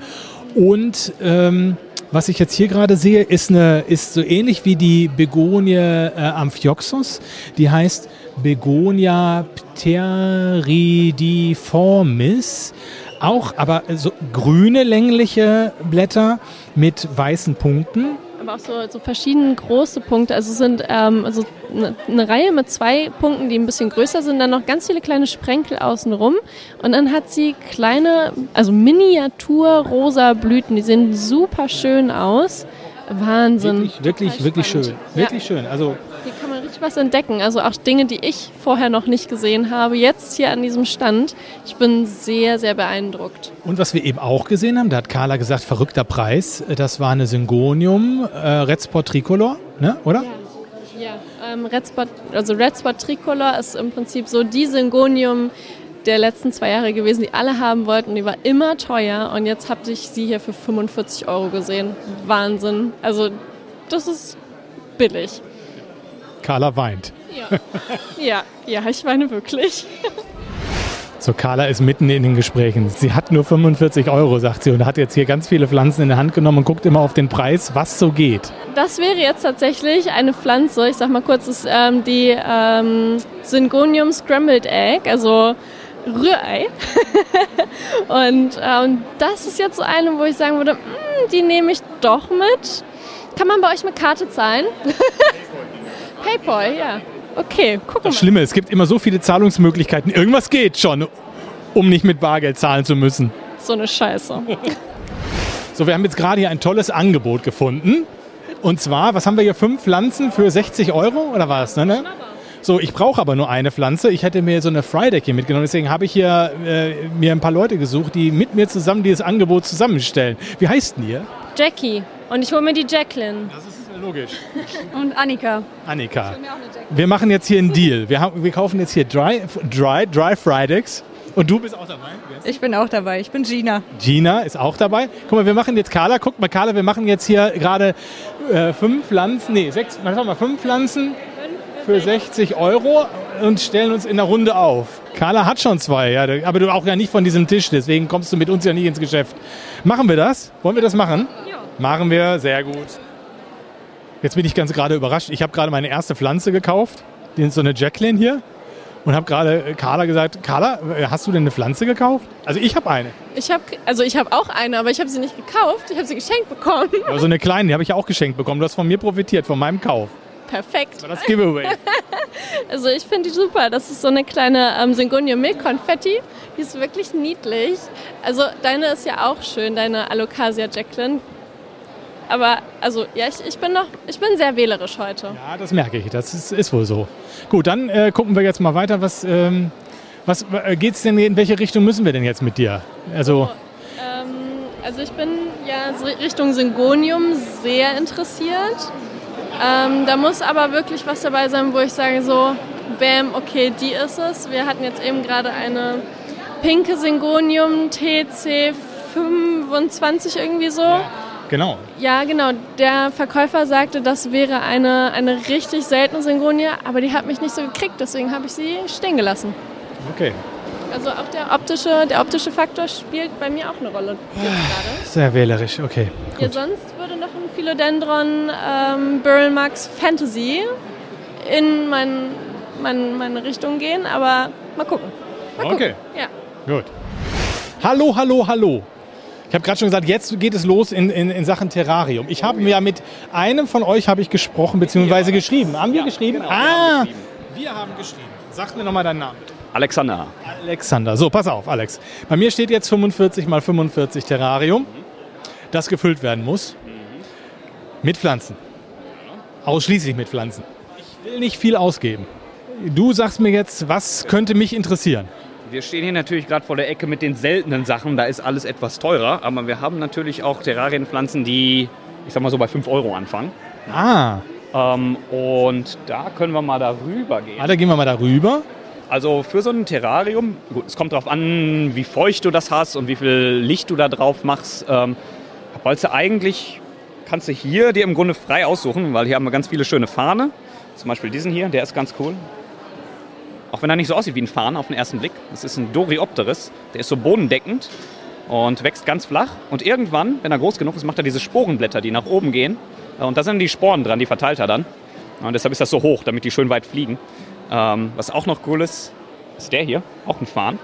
Und ähm, was ich jetzt hier gerade sehe, ist, eine, ist so ähnlich wie die Begonie äh, Amphioxus. Die heißt Begonia pteridiformis. Auch, aber so grüne längliche Blätter mit weißen Punkten. Aber auch so, so verschiedene große Punkte. Also es sind ähm, also eine, eine Reihe mit zwei Punkten, die ein bisschen größer sind, dann noch ganz viele kleine Sprenkel außenrum. Und dann hat sie kleine, also Miniatur-rosa Blüten. Die sehen super schön aus. Wahnsinn. Wirklich, wirklich, wirklich schön. Wirklich schön. Also Richtig was entdecken. Also auch Dinge, die ich vorher noch nicht gesehen habe, jetzt hier an diesem Stand. Ich bin sehr, sehr beeindruckt. Und was wir eben auch gesehen haben, da hat Carla gesagt, verrückter Preis. Das war eine Syngonium, äh, Red Spot Tricolor, ne? oder? Ja, ähm, Red Spot, also Red Spot Tricolor ist im Prinzip so die Syngonium der letzten zwei Jahre gewesen, die alle haben wollten. Die war immer teuer und jetzt habe ich sie hier für 45 Euro gesehen. Wahnsinn. Also das ist billig. Carla weint. Ja, ja, ja ich meine wirklich. So, Carla ist mitten in den Gesprächen. Sie hat nur 45 Euro, sagt sie, und hat jetzt hier ganz viele Pflanzen in der Hand genommen und guckt immer auf den Preis, was so geht. Das wäre jetzt tatsächlich eine Pflanze, ich sag mal kurz, ist ähm, die ähm, Syngonium Scrambled Egg, also Rührei. und ähm, das ist jetzt so eine, wo ich sagen würde, "Mm, die nehme ich doch mit. Kann man bei euch mit Karte zahlen? Paypal, ja. Okay, gucken wir. Das Schlimme, es gibt immer so viele Zahlungsmöglichkeiten. Irgendwas geht schon, um nicht mit Bargeld zahlen zu müssen. So eine Scheiße. So, wir haben jetzt gerade hier ein tolles Angebot gefunden. Und zwar, was haben wir hier? Fünf Pflanzen für 60 Euro oder was? Ne, ne? So, ich brauche aber nur eine Pflanze. Ich hätte mir so eine Frideck hier mitgenommen. Deswegen habe ich hier äh, mir ein paar Leute gesucht, die mit mir zusammen dieses Angebot zusammenstellen. Wie heißt denn ihr? Jackie. Und ich hole mir die Jacqueline. Das ist logisch. Und Annika. Annika. Wir machen jetzt hier einen Deal. Wir, haben, wir kaufen jetzt hier Dry, Dry, Dry Fridayks. Und du bist auch dabei? Ich bin auch dabei. Ich bin Gina. Gina ist auch dabei. Guck mal, wir machen jetzt Carla. Guck mal, Carla, wir machen jetzt hier gerade äh, fünf Pflanzen, nee, sechs, was haben wir, fünf Pflanzen für 60 Euro und stellen uns in der Runde auf. Carla hat schon zwei, ja, aber du auch ja nicht von diesem Tisch, deswegen kommst du mit uns ja nicht ins Geschäft. Machen wir das? Wollen wir das machen? Ja. Machen wir, sehr gut. Jetzt bin ich ganz gerade überrascht. Ich habe gerade meine erste Pflanze gekauft. Die ist so eine Jacqueline hier. Und habe gerade äh, Carla gesagt, Carla, äh, hast du denn eine Pflanze gekauft? Also ich habe eine. Ich habe also ich habe auch eine, aber ich habe sie nicht gekauft. Ich habe sie geschenkt bekommen. Aber so eine kleine, die habe ich ja auch geschenkt bekommen. Du hast von mir profitiert, von meinem Kauf. Perfekt. Das Giveaway. Also ich finde die super. Das ist so eine kleine ähm, Syngonium Milk Konfetti. Die ist wirklich niedlich. Also deine ist ja auch schön, deine Alocasia Jacqueline. Aber also ja, ich, ich bin noch, ich bin sehr wählerisch heute. Ja, das merke ich. Das ist, ist wohl so. Gut, dann äh, gucken wir jetzt mal weiter. Was, ähm, was äh, geht's denn? In welche Richtung müssen wir denn jetzt mit dir? Also Ähm, also ich bin ja so Richtung Syngonium sehr interessiert. Ähm, da muss aber wirklich was dabei sein, wo ich sage so, bam, okay, die ist es. Wir hatten jetzt eben gerade eine pinke Syngonium TC 25 irgendwie so. Genau. Ja, genau. Der Verkäufer sagte, das wäre eine, eine richtig seltene Syngonie, aber die hat mich nicht so gekriegt, deswegen habe ich sie stehen gelassen. Okay. Also auch der optische, der optische Faktor spielt bei mir auch eine Rolle. Sehr wählerisch, okay. Ja, sonst würde noch ein Philodendron ähm, Burl Max Fantasy in mein, mein, meine Richtung gehen, aber mal gucken. Mal gucken. Okay. Ja. Gut. Hallo, hallo, hallo. Ich habe gerade schon gesagt, jetzt geht es los in, in, in Sachen Terrarium. Ich habe ja mit einem von euch habe ich gesprochen bzw. geschrieben. Haben wir geschrieben? ah, wir haben geschrieben. Sag mir nochmal deinen Namen. bitte. Alexander. Alexander. So, pass auf, Alex. Bei mir steht jetzt 45 mal 45 Terrarium, das gefüllt werden muss. Mit Pflanzen. Ausschließlich mit Pflanzen. Ich will nicht viel ausgeben. Du sagst mir jetzt, was könnte mich interessieren? Wir stehen hier natürlich gerade vor der Ecke mit den seltenen Sachen. Da ist alles etwas teurer. Aber wir haben natürlich auch Terrarienpflanzen, die, ich sag mal so, bei 5 Euro anfangen. Ah. Ähm, und da können wir mal darüber gehen. Ah, da gehen wir mal darüber. Also für so ein Terrarium, gut, es kommt darauf an, wie feucht du das hast und wie viel Licht du da drauf machst. Ähm, wolltest du eigentlich kannst du hier dir im Grunde frei aussuchen, weil hier haben wir ganz viele schöne Fahne. Zum Beispiel diesen hier, der ist ganz cool. Auch wenn er nicht so aussieht wie ein Farn auf den ersten Blick. Das ist ein Doriopteris. Der ist so bodendeckend und wächst ganz flach. Und irgendwann, wenn er groß genug ist, macht er diese Sporenblätter, die nach oben gehen. Und da sind die Sporen dran, die verteilt er dann. Und deshalb ist das so hoch, damit die schön weit fliegen. Ähm, was auch noch cool ist, ist der hier, auch ein Farn.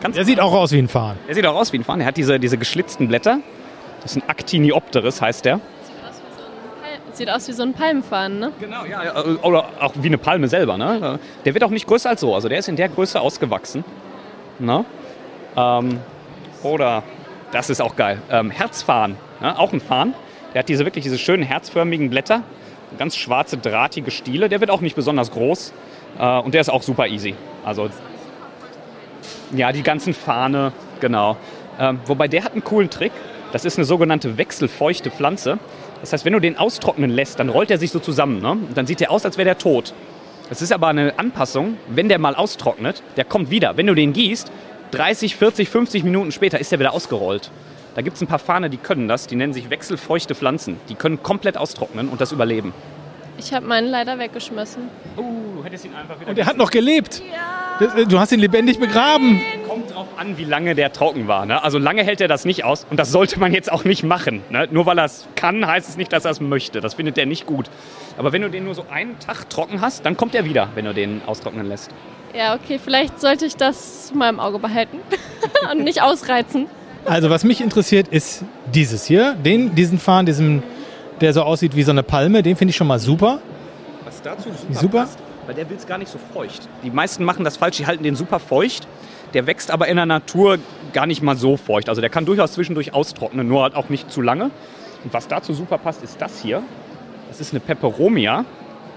Ganz Der sieht auch aus wie ein Farn. Der sieht auch aus wie ein Farn. Der hat diese, diese geschlitzten Blätter. Das ist ein Actiniopteris, heißt der. Sieht aus wie so ein Palmfarn, ne? Genau, ja. Oder auch wie eine Palme selber. Ne? Der wird auch nicht größer als so. Also der ist in der Größe ausgewachsen. Ne? Ähm, oder, das ist auch geil, ähm, Herzfarn. Ne? Auch ein Farn. Der hat diese wirklich diese schönen herzförmigen Blätter. Ganz schwarze, drahtige Stiele. Der wird auch nicht besonders groß. Äh, und der ist auch super easy. Also, ja, die ganzen Fahne, genau. Ähm, wobei der hat einen coolen Trick. Das ist eine sogenannte wechselfeuchte Pflanze. Das heißt, wenn du den austrocknen lässt, dann rollt er sich so zusammen. Ne? Und dann sieht der aus, als wäre der tot. Das ist aber eine Anpassung, wenn der mal austrocknet, der kommt wieder. Wenn du den gießt, 30, 40, 50 Minuten später ist der wieder ausgerollt. Da gibt es ein paar Fahne, die können das. Die nennen sich wechselfeuchte Pflanzen. Die können komplett austrocknen und das überleben. Ich habe meinen leider weggeschmissen. Uh, hättest ihn einfach wieder. Und er hat noch gelebt. Das- Du hast ihn lebendig begraben. Kommt drauf an, wie lange der trocken war. Ne? Also lange hält er das nicht aus und das sollte man jetzt auch nicht machen. Ne? Nur weil er es kann, heißt es nicht, dass er es möchte. Das findet er nicht gut. Aber wenn du den nur so einen Tag trocken hast, dann kommt er wieder, wenn du den austrocknen lässt. Ja, okay, vielleicht sollte ich das mal im Auge behalten und nicht ausreizen. Also was mich interessiert ist dieses hier, den, diesen Farn, diesen, der so aussieht wie so eine Palme, den finde ich schon mal super. Was dazu super, Super? passt, weil der will es gar nicht so feucht. Die meisten machen das falsch, die halten den super feucht. Der wächst aber in der Natur gar nicht mal so feucht. Also der kann durchaus zwischendurch austrocknen, nur halt auch nicht zu lange. Und was dazu super passt, ist das hier. Das ist eine Peperomia.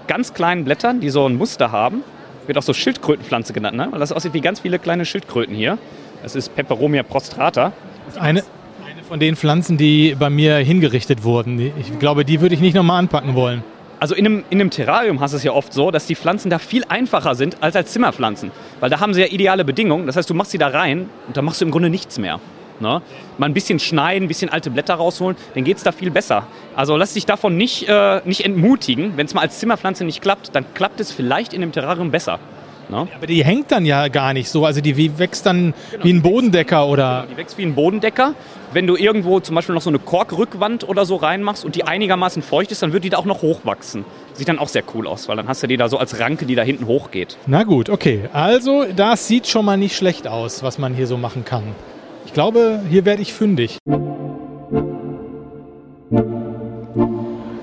Ganz kleinen Blättern, die so ein Muster haben. Wird auch so Schildkrötenpflanze genannt, ne? das aussieht wie ganz viele kleine Schildkröten hier. Das ist Peperomia prostrata. Eine, eine von den Pflanzen, die bei mir hingerichtet wurden. Ich glaube, die würde ich nicht nochmal anpacken wollen. Also in einem, in einem Terrarium hast du es ja oft so, dass die Pflanzen da viel einfacher sind als als Zimmerpflanzen. Weil da haben sie ja ideale Bedingungen. Das heißt, du machst sie da rein und da machst du im Grunde nichts mehr. Ne? Mal ein bisschen schneiden, ein bisschen alte Blätter rausholen, dann geht es da viel besser. Also lass dich davon nicht, äh, nicht entmutigen. Wenn es mal als Zimmerpflanze nicht klappt, dann klappt es vielleicht in dem Terrarium besser. Ne? Aber die hängt dann ja gar nicht so. Also die wächst dann wie ein Bodendecker oder. Die wächst wie ein Bodendecker. Wenn du irgendwo zum Beispiel noch so eine Korkrückwand oder so reinmachst und die einigermaßen feucht ist, dann wird die da auch noch hochwachsen. Sieht dann auch sehr cool aus, weil dann hast du die da so als Ranke, die da hinten hochgeht. Na gut, okay. Also das sieht schon mal nicht schlecht aus, was man hier so machen kann. Ich glaube, hier werde ich fündig.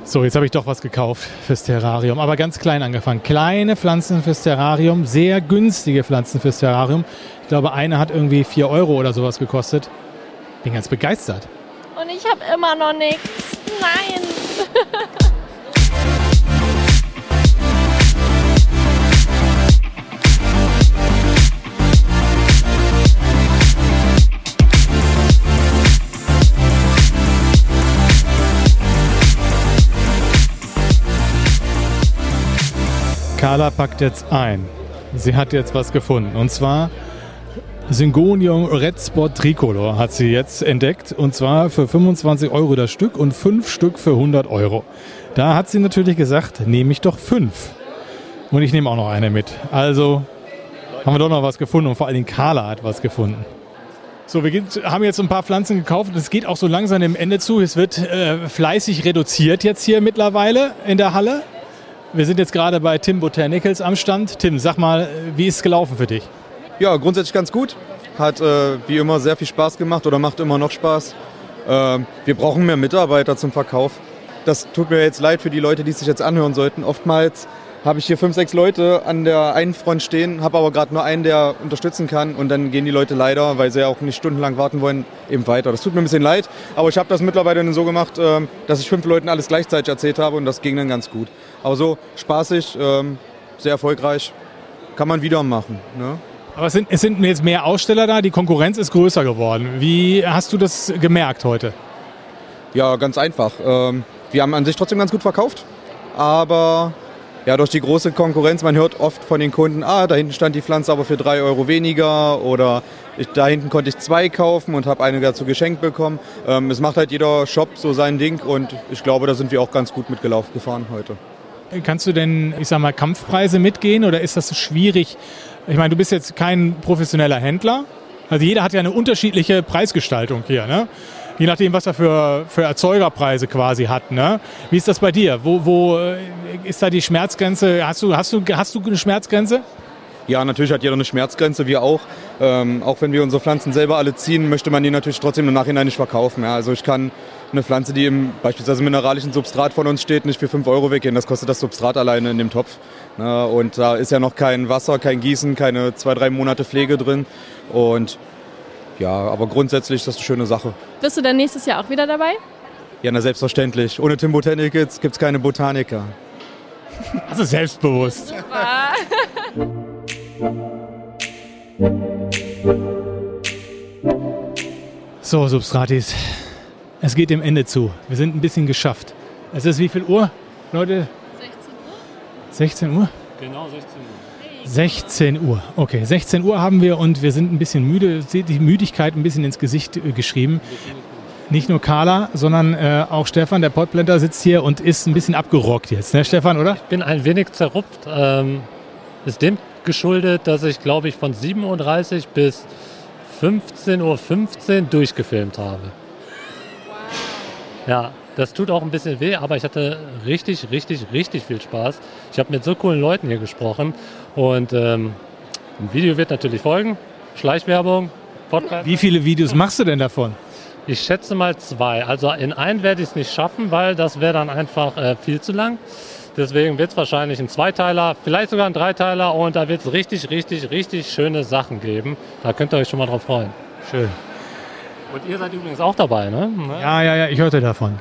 So, jetzt habe ich doch was gekauft fürs Terrarium, aber ganz klein angefangen. Kleine Pflanzen fürs Terrarium, sehr günstige Pflanzen fürs Terrarium. Ich glaube, eine hat irgendwie 4 Euro oder sowas gekostet. Bin ganz begeistert. Und ich habe immer noch nichts. Nein. Carla packt jetzt ein. Sie hat jetzt was gefunden. Und zwar Syngonium Red Spot Tricolor hat sie jetzt entdeckt. Und zwar für 25 Euro das Stück und fünf Stück für 100 Euro. Da hat sie natürlich gesagt, nehme ich doch fünf. Und ich nehme auch noch eine mit. Also haben wir doch noch was gefunden. Und vor allen Dingen Carla hat was gefunden. So, wir haben jetzt ein paar Pflanzen gekauft. Es geht auch so langsam dem Ende zu. Es wird äh, fleißig reduziert jetzt hier mittlerweile in der Halle. Wir sind jetzt gerade bei Tim Botanicals am Stand. Tim, sag mal, wie ist es gelaufen für dich? Ja, grundsätzlich ganz gut. Hat äh, wie immer sehr viel Spaß gemacht oder macht immer noch Spaß. Ähm, wir brauchen mehr Mitarbeiter zum Verkauf. Das tut mir jetzt leid für die Leute, die es sich jetzt anhören sollten. Oftmals habe ich hier fünf, sechs Leute an der einen Front stehen, habe aber gerade nur einen, der unterstützen kann und dann gehen die Leute leider, weil sie ja auch nicht stundenlang warten wollen, eben weiter. Das tut mir ein bisschen leid, aber ich habe das mittlerweile dann so gemacht, ähm, dass ich fünf Leuten alles gleichzeitig erzählt habe und das ging dann ganz gut. Aber so spaßig, ähm, sehr erfolgreich, kann man wieder machen. Ne? Aber es sind, es sind jetzt mehr Aussteller da, die Konkurrenz ist größer geworden. Wie hast du das gemerkt heute? Ja, ganz einfach. Ähm, wir haben an sich trotzdem ganz gut verkauft, aber ja, durch die große Konkurrenz, man hört oft von den Kunden, ah, da hinten stand die Pflanze aber für drei Euro weniger oder Ich, da hinten konnte ich zwei kaufen und habe eine dazu geschenkt bekommen. Ähm, es macht halt jeder Shop so sein Ding und ich glaube, da sind wir auch ganz gut mitgelaufen gefahren heute. Kannst du denn, ich sag mal, Kampfpreise mitgehen oder ist das schwierig? Ich meine, du bist jetzt kein professioneller Händler. Also jeder hat ja eine unterschiedliche Preisgestaltung hier, ne? Je nachdem, was er für, für Erzeugerpreise quasi hat, ne? Wie ist das bei dir? Wo, wo äh, ist da die Schmerzgrenze? Hast du, hast du, hast du eine Schmerzgrenze? Ja, natürlich hat jeder eine Schmerzgrenze, wir auch. Ähm, auch wenn wir unsere Pflanzen selber alle ziehen, möchte man die natürlich trotzdem im Nachhinein nicht verkaufen. Ja. Also ich kann eine Pflanze, die im beispielsweise mineralischen Substrat von uns steht, nicht für 5 Euro weggehen. Das kostet das Substrat alleine in dem Topf. Und da ist ja noch kein Wasser, kein Gießen, keine zwei, drei Monate Pflege drin. Und ja, aber grundsätzlich ist das eine schöne Sache. Bist du dann nächstes Jahr auch wieder dabei? Ja, na selbstverständlich. Ohne Tim Botanicals gibt es keine Botaniker. Also selbstbewusst. So, Substratis. Es geht dem Ende zu. Wir sind ein bisschen geschafft. Es ist wie viel Uhr, Leute? 16 Uhr. Genau 16 Uhr. 16 Uhr. Okay, 16 Uhr haben wir und wir sind ein bisschen müde. Seht die Müdigkeit ein bisschen ins Gesicht äh, geschrieben. Nicht nur Carla, sondern äh, auch Stefan, der Podblender, sitzt hier und ist ein bisschen abgerockt jetzt, ne, Stefan, oder? Ich bin ein wenig zerrupft. Ähm, ist dem geschuldet, dass ich, glaube ich, von 7.30 Uhr bis 15.15 Uhr durchgefilmt habe. Ja, das tut auch ein bisschen weh, aber ich hatte richtig, richtig, richtig viel Spaß. Ich habe mit so coolen Leuten hier gesprochen und ähm, ein Video wird natürlich folgen. Schleichwerbung, Podcast. Wie viele Videos machst du denn davon? Ich schätze mal zwei. Also in einen werde ich es nicht schaffen, weil das wäre dann einfach äh, viel zu lang. Deswegen wird es wahrscheinlich ein Zweiteiler, vielleicht sogar ein Dreiteiler und da wird es richtig, richtig, richtig schöne Sachen geben. Da könnt ihr euch schon mal drauf freuen. Schön. Und ihr seid übrigens auch dabei, ne? Ja, ja, ja, ich hörte davon.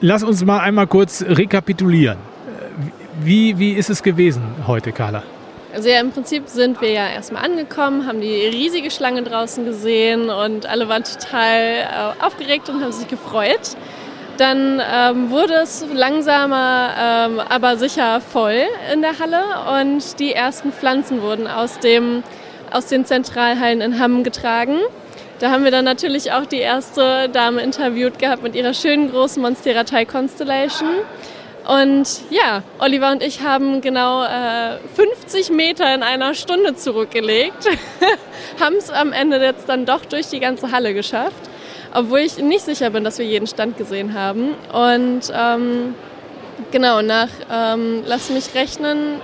Lass uns mal einmal kurz rekapitulieren. Wie, wie ist es gewesen heute, Carla? Also ja, im Prinzip sind wir ja erstmal angekommen, haben die riesige Schlange draußen gesehen und alle waren total äh, aufgeregt und haben sich gefreut. Dann ähm, wurde es langsamer, ähm, aber sicher voll in der Halle und die ersten Pflanzen wurden aus, dem, aus den Zentralhallen in Hamm getragen. Da haben wir dann natürlich auch die erste Dame interviewt gehabt mit ihrer schönen großen Monstera Thai Constellation. Und ja, Oliver und ich haben genau äh, 50 Meter in einer Stunde zurückgelegt, haben es am Ende jetzt dann doch durch die ganze Halle geschafft, obwohl ich nicht sicher bin, dass wir jeden Stand gesehen haben. Und ähm, genau, nach, ähm, lass mich rechnen,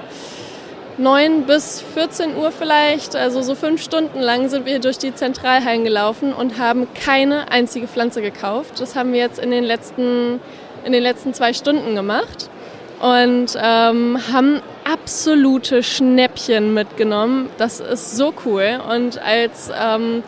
9 bis 14 Uhr vielleicht, also so fünf Stunden lang sind wir durch die Zentralhallen gelaufen und haben keine einzige Pflanze gekauft. Das haben wir jetzt in den letzten, in den letzten zwei Stunden gemacht und ähm, haben absolute Schnäppchen mitgenommen. Das ist so cool und als ähm,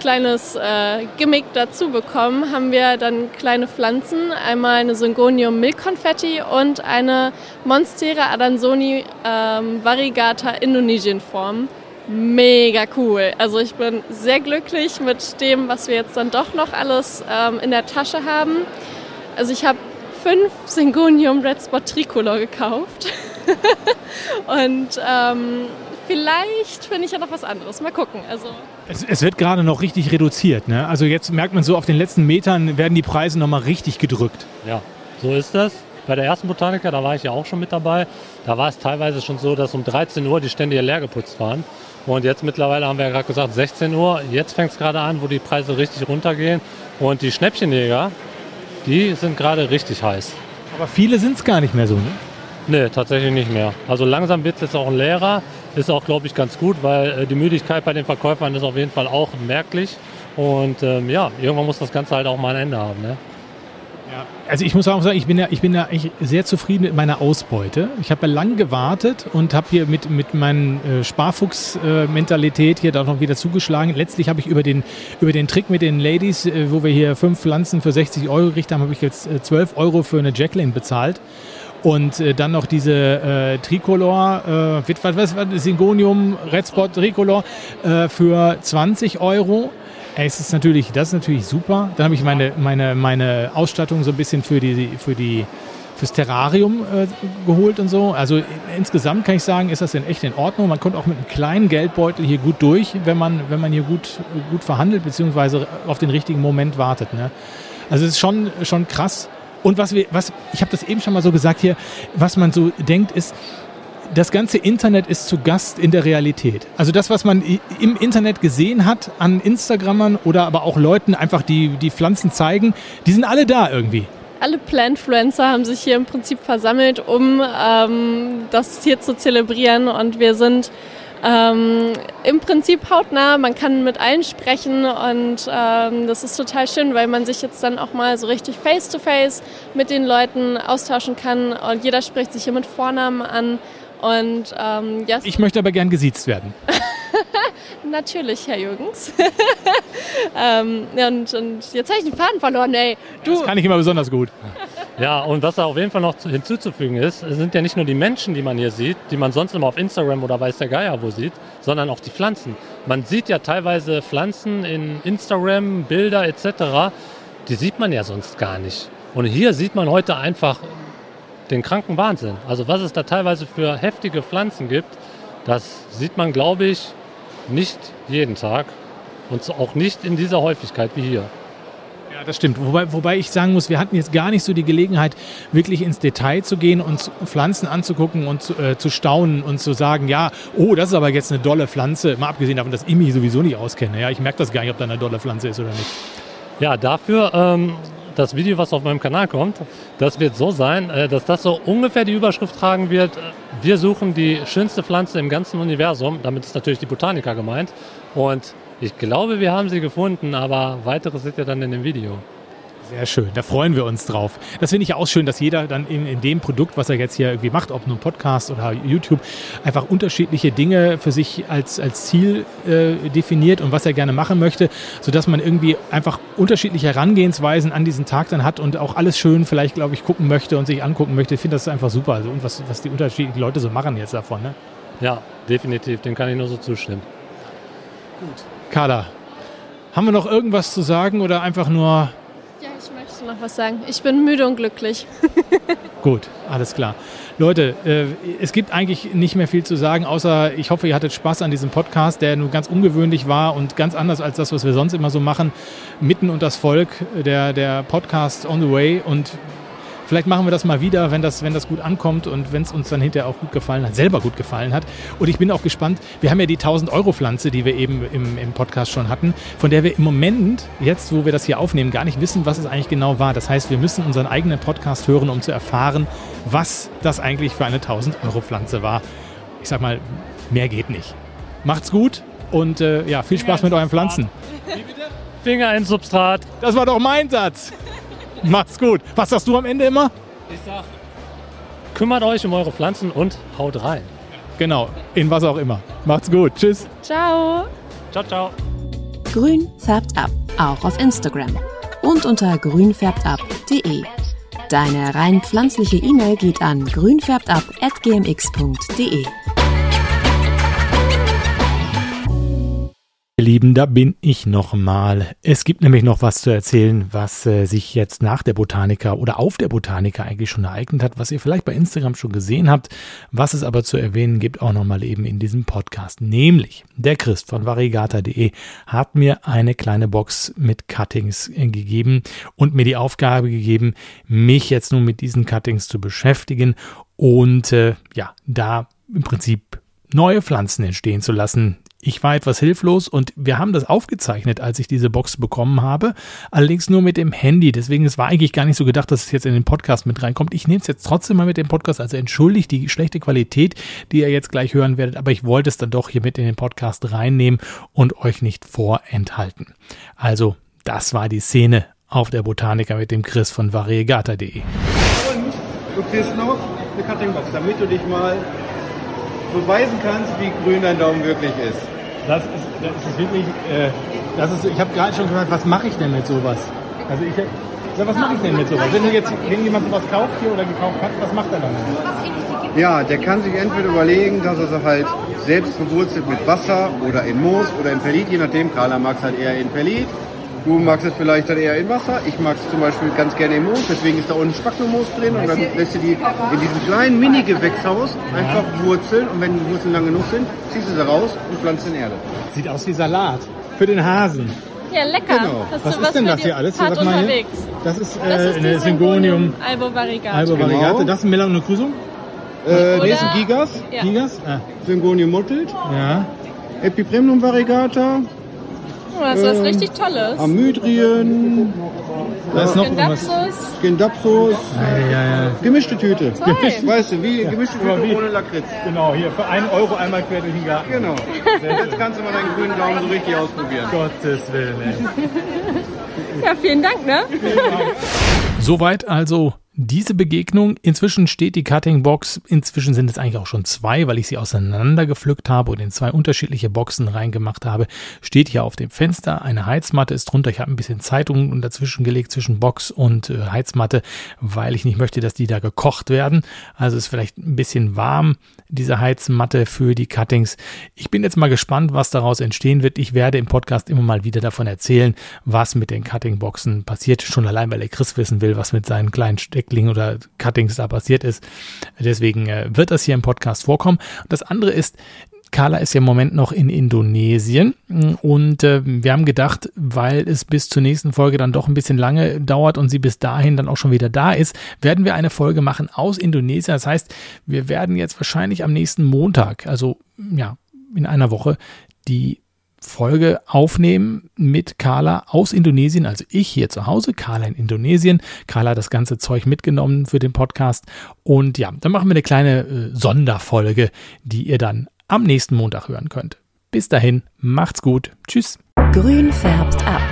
kleines äh, Gimmick dazu bekommen, haben wir dann kleine Pflanzen, einmal eine Syngonium Milchkonfetti und eine Monstera adansoni ähm, variegata Indonesien Form. Mega cool. Also ich bin sehr glücklich mit dem, was wir jetzt dann doch noch alles ähm, in der Tasche haben. Also ich habe fünf Syngonium Red Spot Tricolor gekauft. und ähm, vielleicht finde ich ja noch was anderes. Mal gucken. Also Es, es wird gerade noch richtig reduziert. Ne? Also jetzt merkt man so, auf den letzten Metern werden die Preise nochmal richtig gedrückt. Ja, so ist das. Bei der ersten Botaniker, da war ich ja auch schon mit dabei. Da war es teilweise schon so, dass um 13 Uhr die Stände hier leer geputzt waren. Und jetzt mittlerweile haben wir ja gerade gesagt 16 Uhr. Jetzt fängt es gerade an, wo die Preise richtig runtergehen. Und die Schnäppchenjäger, die sind gerade richtig heiß. Aber viele sind es gar nicht mehr so, ne? Nee, tatsächlich nicht mehr. Also langsam wird es jetzt auch ein leerer. Ist auch, glaube ich, ganz gut, weil äh, die Müdigkeit bei den Verkäufern ist auf jeden Fall auch merklich. Und ähm, ja, irgendwann muss das Ganze halt auch mal ein Ende haben. Ne? Also ich muss auch sagen, ich bin ja, ich bin ja echt sehr zufrieden mit meiner Ausbeute. Ich habe ja lang gewartet und habe hier mit, mit meiner äh, Sparfuchs-Mentalität hier da noch wieder zugeschlagen. Letztlich habe ich über den, über den Trick mit den Ladies, äh, wo wir hier fünf Pflanzen für 60 Euro gekriegt haben, habe ich jetzt äh, 12 Euro für eine Jacqueline bezahlt. Und äh, dann noch diese äh, Tricolor, äh, was, was, was, Syngonium, Red Spot Tricolor äh, für 20 Euro. Es ist natürlich, das ist natürlich super. Dann habe ich meine, meine, meine Ausstattung so ein bisschen für die, für die fürs Terrarium äh, geholt und so. Also insgesamt kann ich sagen, ist das in echt in Ordnung. Man kommt auch mit einem kleinen Geldbeutel hier gut durch, wenn man, wenn man hier gut, gut verhandelt, beziehungsweise auf den richtigen Moment wartet. Ne? Also es ist schon, schon krass. Und was wir, was, ich habe das eben schon mal so gesagt hier, was man so denkt, ist, das ganze Internet ist zu Gast in der Realität. Also das, was man im Internet gesehen hat an Instagrammern oder aber auch Leuten einfach, die die Pflanzen zeigen, die sind alle da irgendwie. Alle Plantfluencer haben sich hier im Prinzip versammelt, um ähm, das hier zu zelebrieren und wir sind ähm, im Prinzip hautnah. Man kann mit allen sprechen und ähm, das ist total schön, weil man sich jetzt dann auch mal so richtig face-to-face -face mit den Leuten austauschen kann und jeder spricht sich hier mit Vornamen an. Und ähm, ja. Ich möchte aber gern gesiezt werden. Natürlich, Herr Jürgens. ähm, und, und, jetzt habe ich den Faden verloren, ey. Du. Das kann ich immer besonders gut. Ja, und was da auf jeden Fall noch hinzuzufügen ist, sind ja nicht nur die Menschen, die man hier sieht, die man sonst immer auf Instagram oder weiß der Geier wo sieht, sondern auch die Pflanzen. Man sieht ja teilweise Pflanzen in Instagram, Bilder etc., die sieht man ja sonst gar nicht. Und hier sieht man heute einfach den kranken Wahnsinn. Also was es da teilweise für heftige Pflanzen gibt, das sieht man, glaube ich, nicht jeden Tag und auch nicht in dieser Häufigkeit wie hier. Das stimmt. Wobei, wobei ich sagen muss, wir hatten jetzt gar nicht so die Gelegenheit, wirklich ins Detail zu gehen und Pflanzen anzugucken und zu, äh, zu staunen und zu sagen, ja, oh, das ist aber jetzt eine dolle Pflanze. Mal abgesehen davon, dass ich mich sowieso nicht auskenne. Ja, ich merke das gar nicht, ob da eine dolle Pflanze ist oder nicht. Ja, dafür ähm, das Video, was auf meinem Kanal kommt, das wird so sein, äh, dass das so ungefähr die Überschrift tragen wird, wir suchen die schönste Pflanze im ganzen Universum. Damit ist natürlich die Botanica gemeint. Und ich glaube, wir haben sie gefunden, aber weiteres seht ihr dann in dem Video. Sehr schön, da freuen wir uns drauf. Das finde ich ja auch schön, dass jeder dann in, in dem Produkt, was er jetzt hier irgendwie macht, ob nun Podcast oder YouTube, einfach unterschiedliche Dinge für sich als, als Ziel äh, definiert und was er gerne machen möchte, sodass man irgendwie einfach unterschiedliche Herangehensweisen an diesen Tag dann hat und auch alles schön vielleicht, glaube ich, gucken möchte und sich angucken möchte. Ich finde das einfach super. Also, und was, was die unterschiedlichen Leute so machen jetzt davon. Ne? Ja, definitiv. Dem kann ich nur so zustimmen. Gut. Carla, haben wir noch irgendwas zu sagen oder einfach nur du noch was sagen? Ich bin müde und glücklich. Gut, alles klar. Leute, äh, es gibt eigentlich nicht mehr viel zu sagen, außer ich hoffe, ihr hattet Spaß an diesem Podcast, der nun ganz ungewöhnlich war und ganz anders als das, was wir sonst immer so machen. Mitten und das Volk, der, der Podcast on the way. Und Vielleicht machen wir das mal wieder, wenn das, wenn das gut ankommt und wenn es uns dann hinterher auch gut gefallen hat, selber gut gefallen hat. Und ich bin auch gespannt, wir haben ja die 1000-Euro-Pflanze, die wir eben im, im Podcast schon hatten, von der wir im Moment, jetzt wo wir das hier aufnehmen, gar nicht wissen, was es eigentlich genau war. Das heißt, wir müssen unseren eigenen Podcast hören, um zu erfahren, was das eigentlich für eine 1000-Euro-Pflanze war. Ich sag mal, mehr geht nicht. Macht's gut und äh, ja, viel Spaß mit euren Pflanzen. Finger ins Substrat. Das war doch mein Satz. Macht's gut. Was sagst du am Ende immer? Ich sag, kümmert euch um eure Pflanzen und haut rein. Genau, in was auch immer. Macht's gut. Tschüss. Ciao. Ciao, ciao. Grün färbt ab, auch auf Instagram. Und unter grünfärbtab.de. Deine rein pflanzliche E-Mail geht an grünfärbtab.gmx.de. Ihr Lieben, da bin ich nochmal. Es gibt nämlich noch was zu erzählen, was äh, sich jetzt nach der Botanika oder auf der Botanika eigentlich schon ereignet hat, was ihr vielleicht bei Instagram schon gesehen habt, was es aber zu erwähnen gibt, auch nochmal eben in diesem Podcast. Nämlich, der Christ von variegata.de hat mir eine kleine Box mit Cuttings äh, gegeben und mir die Aufgabe gegeben, mich jetzt nun mit diesen Cuttings zu beschäftigen und äh, ja, da im Prinzip neue Pflanzen entstehen zu lassen ich war etwas hilflos und wir haben das aufgezeichnet, als ich diese Box bekommen habe. Allerdings nur mit dem Handy. Deswegen, es war eigentlich gar nicht so gedacht, dass es jetzt in den Podcast mit reinkommt. Ich nehme es jetzt trotzdem mal mit dem Podcast. Also entschuldigt die schlechte Qualität, die ihr jetzt gleich hören werdet. Aber ich wollte es dann doch hier mit in den Podcast reinnehmen und euch nicht vorenthalten. Also, das war die Szene auf der Botaniker mit dem Chris von variegata.de. Und du kriegst noch eine Cuttingbox, damit du dich mal beweisen kannst, wie grün dein Daumen wirklich ist. Das ist, das ist wirklich, äh, das ist, ich habe gerade schon gesagt, was mache ich denn mit sowas? Also ich, ja, was mache ich denn mit sowas? Wenn du jetzt, wenn jemand sowas kauft hier oder gekauft hat, was macht er dann? Ja, der kann sich entweder überlegen, dass er sie halt selbst bewurzelt mit Wasser oder in Moos oder in Perlit, je nachdem. Carla mag es halt eher in Perlit. Du magst es vielleicht dann eher in Wasser. Ich mag es zum Beispiel ganz gerne im Moos. Deswegen ist da unten Spacknomoos drin. Und dann lässt du die in diesem kleinen Mini-Gewächshaus einfach wurzeln. Und wenn die Wurzeln lang genug sind, ziehst du sie raus und pflanzt in Erde. Sieht aus wie Salat. Für den Hasen. Ja, lecker. Genau. Hast Was du ist denn das hier alles? Sag mal hier. unterwegs. Das ist, äh, Das ist eine Syngonium Albo variegata. Albo variegata. Das ist ein Melanocrysum? Äh, Oder- nee, ist ein Gigas. Ja. Gigas? Ah. Syngonium muttelt. Ja. Epipremnum variegata. Das ist was Ähm, richtig Tolles. Amydrien. Da ist noch irgendwas. Skindapsus. Ja, ja, ja. Gemischte Tüte. Toll. Gemischt, weißt du, wie gemischte Tüte wie? ohne Lakritz. Genau, hier für einen Euro einmal quer durch den Garten. Genau. Jetzt kannst du mal deinen grünen Daumen so richtig ausprobieren. Gottes Willen, ey. Ja, vielen Dank, ne? Soweit also diese Begegnung. Inzwischen steht die Cutting Box, inzwischen sind es eigentlich auch schon zwei, weil ich sie auseinander gepflückt habe und in zwei unterschiedliche Boxen reingemacht habe. Steht hier auf dem Fenster, eine Heizmatte ist drunter. Ich habe ein bisschen Zeitung dazwischen gelegt zwischen Box und äh, Heizmatte, weil ich nicht möchte, dass die da gekocht werden. Also ist vielleicht ein bisschen warm, diese Heizmatte für die Cuttings. Ich bin jetzt mal gespannt, was daraus entstehen wird. Ich werde im Podcast immer mal wieder davon erzählen, was mit den Cutting-Boxen passiert. Schon allein, weil der Chris wissen will, was mit seinen kleinen Stecklingen oder Cuttings da passiert ist. Deswegen äh, wird das hier im Podcast vorkommen. Das andere ist, Carla ist ja im Moment noch in Indonesien und äh, wir haben gedacht, weil es bis zur nächsten Folge dann doch ein bisschen lange dauert und sie bis dahin dann auch schon wieder da ist, werden wir eine Folge machen aus Indonesien. Das heißt, wir werden jetzt wahrscheinlich am nächsten Montag, also ja, in einer Woche, die Folge aufnehmen mit Carla aus Indonesien, also ich hier zu Hause, Carla in Indonesien. Carla hat das ganze Zeug mitgenommen für den Podcast und ja, dann machen wir eine kleine äh, Sonderfolge, die ihr dann am nächsten Montag hören könnt. Bis dahin, macht's gut. Tschüss. Grün färbt ab.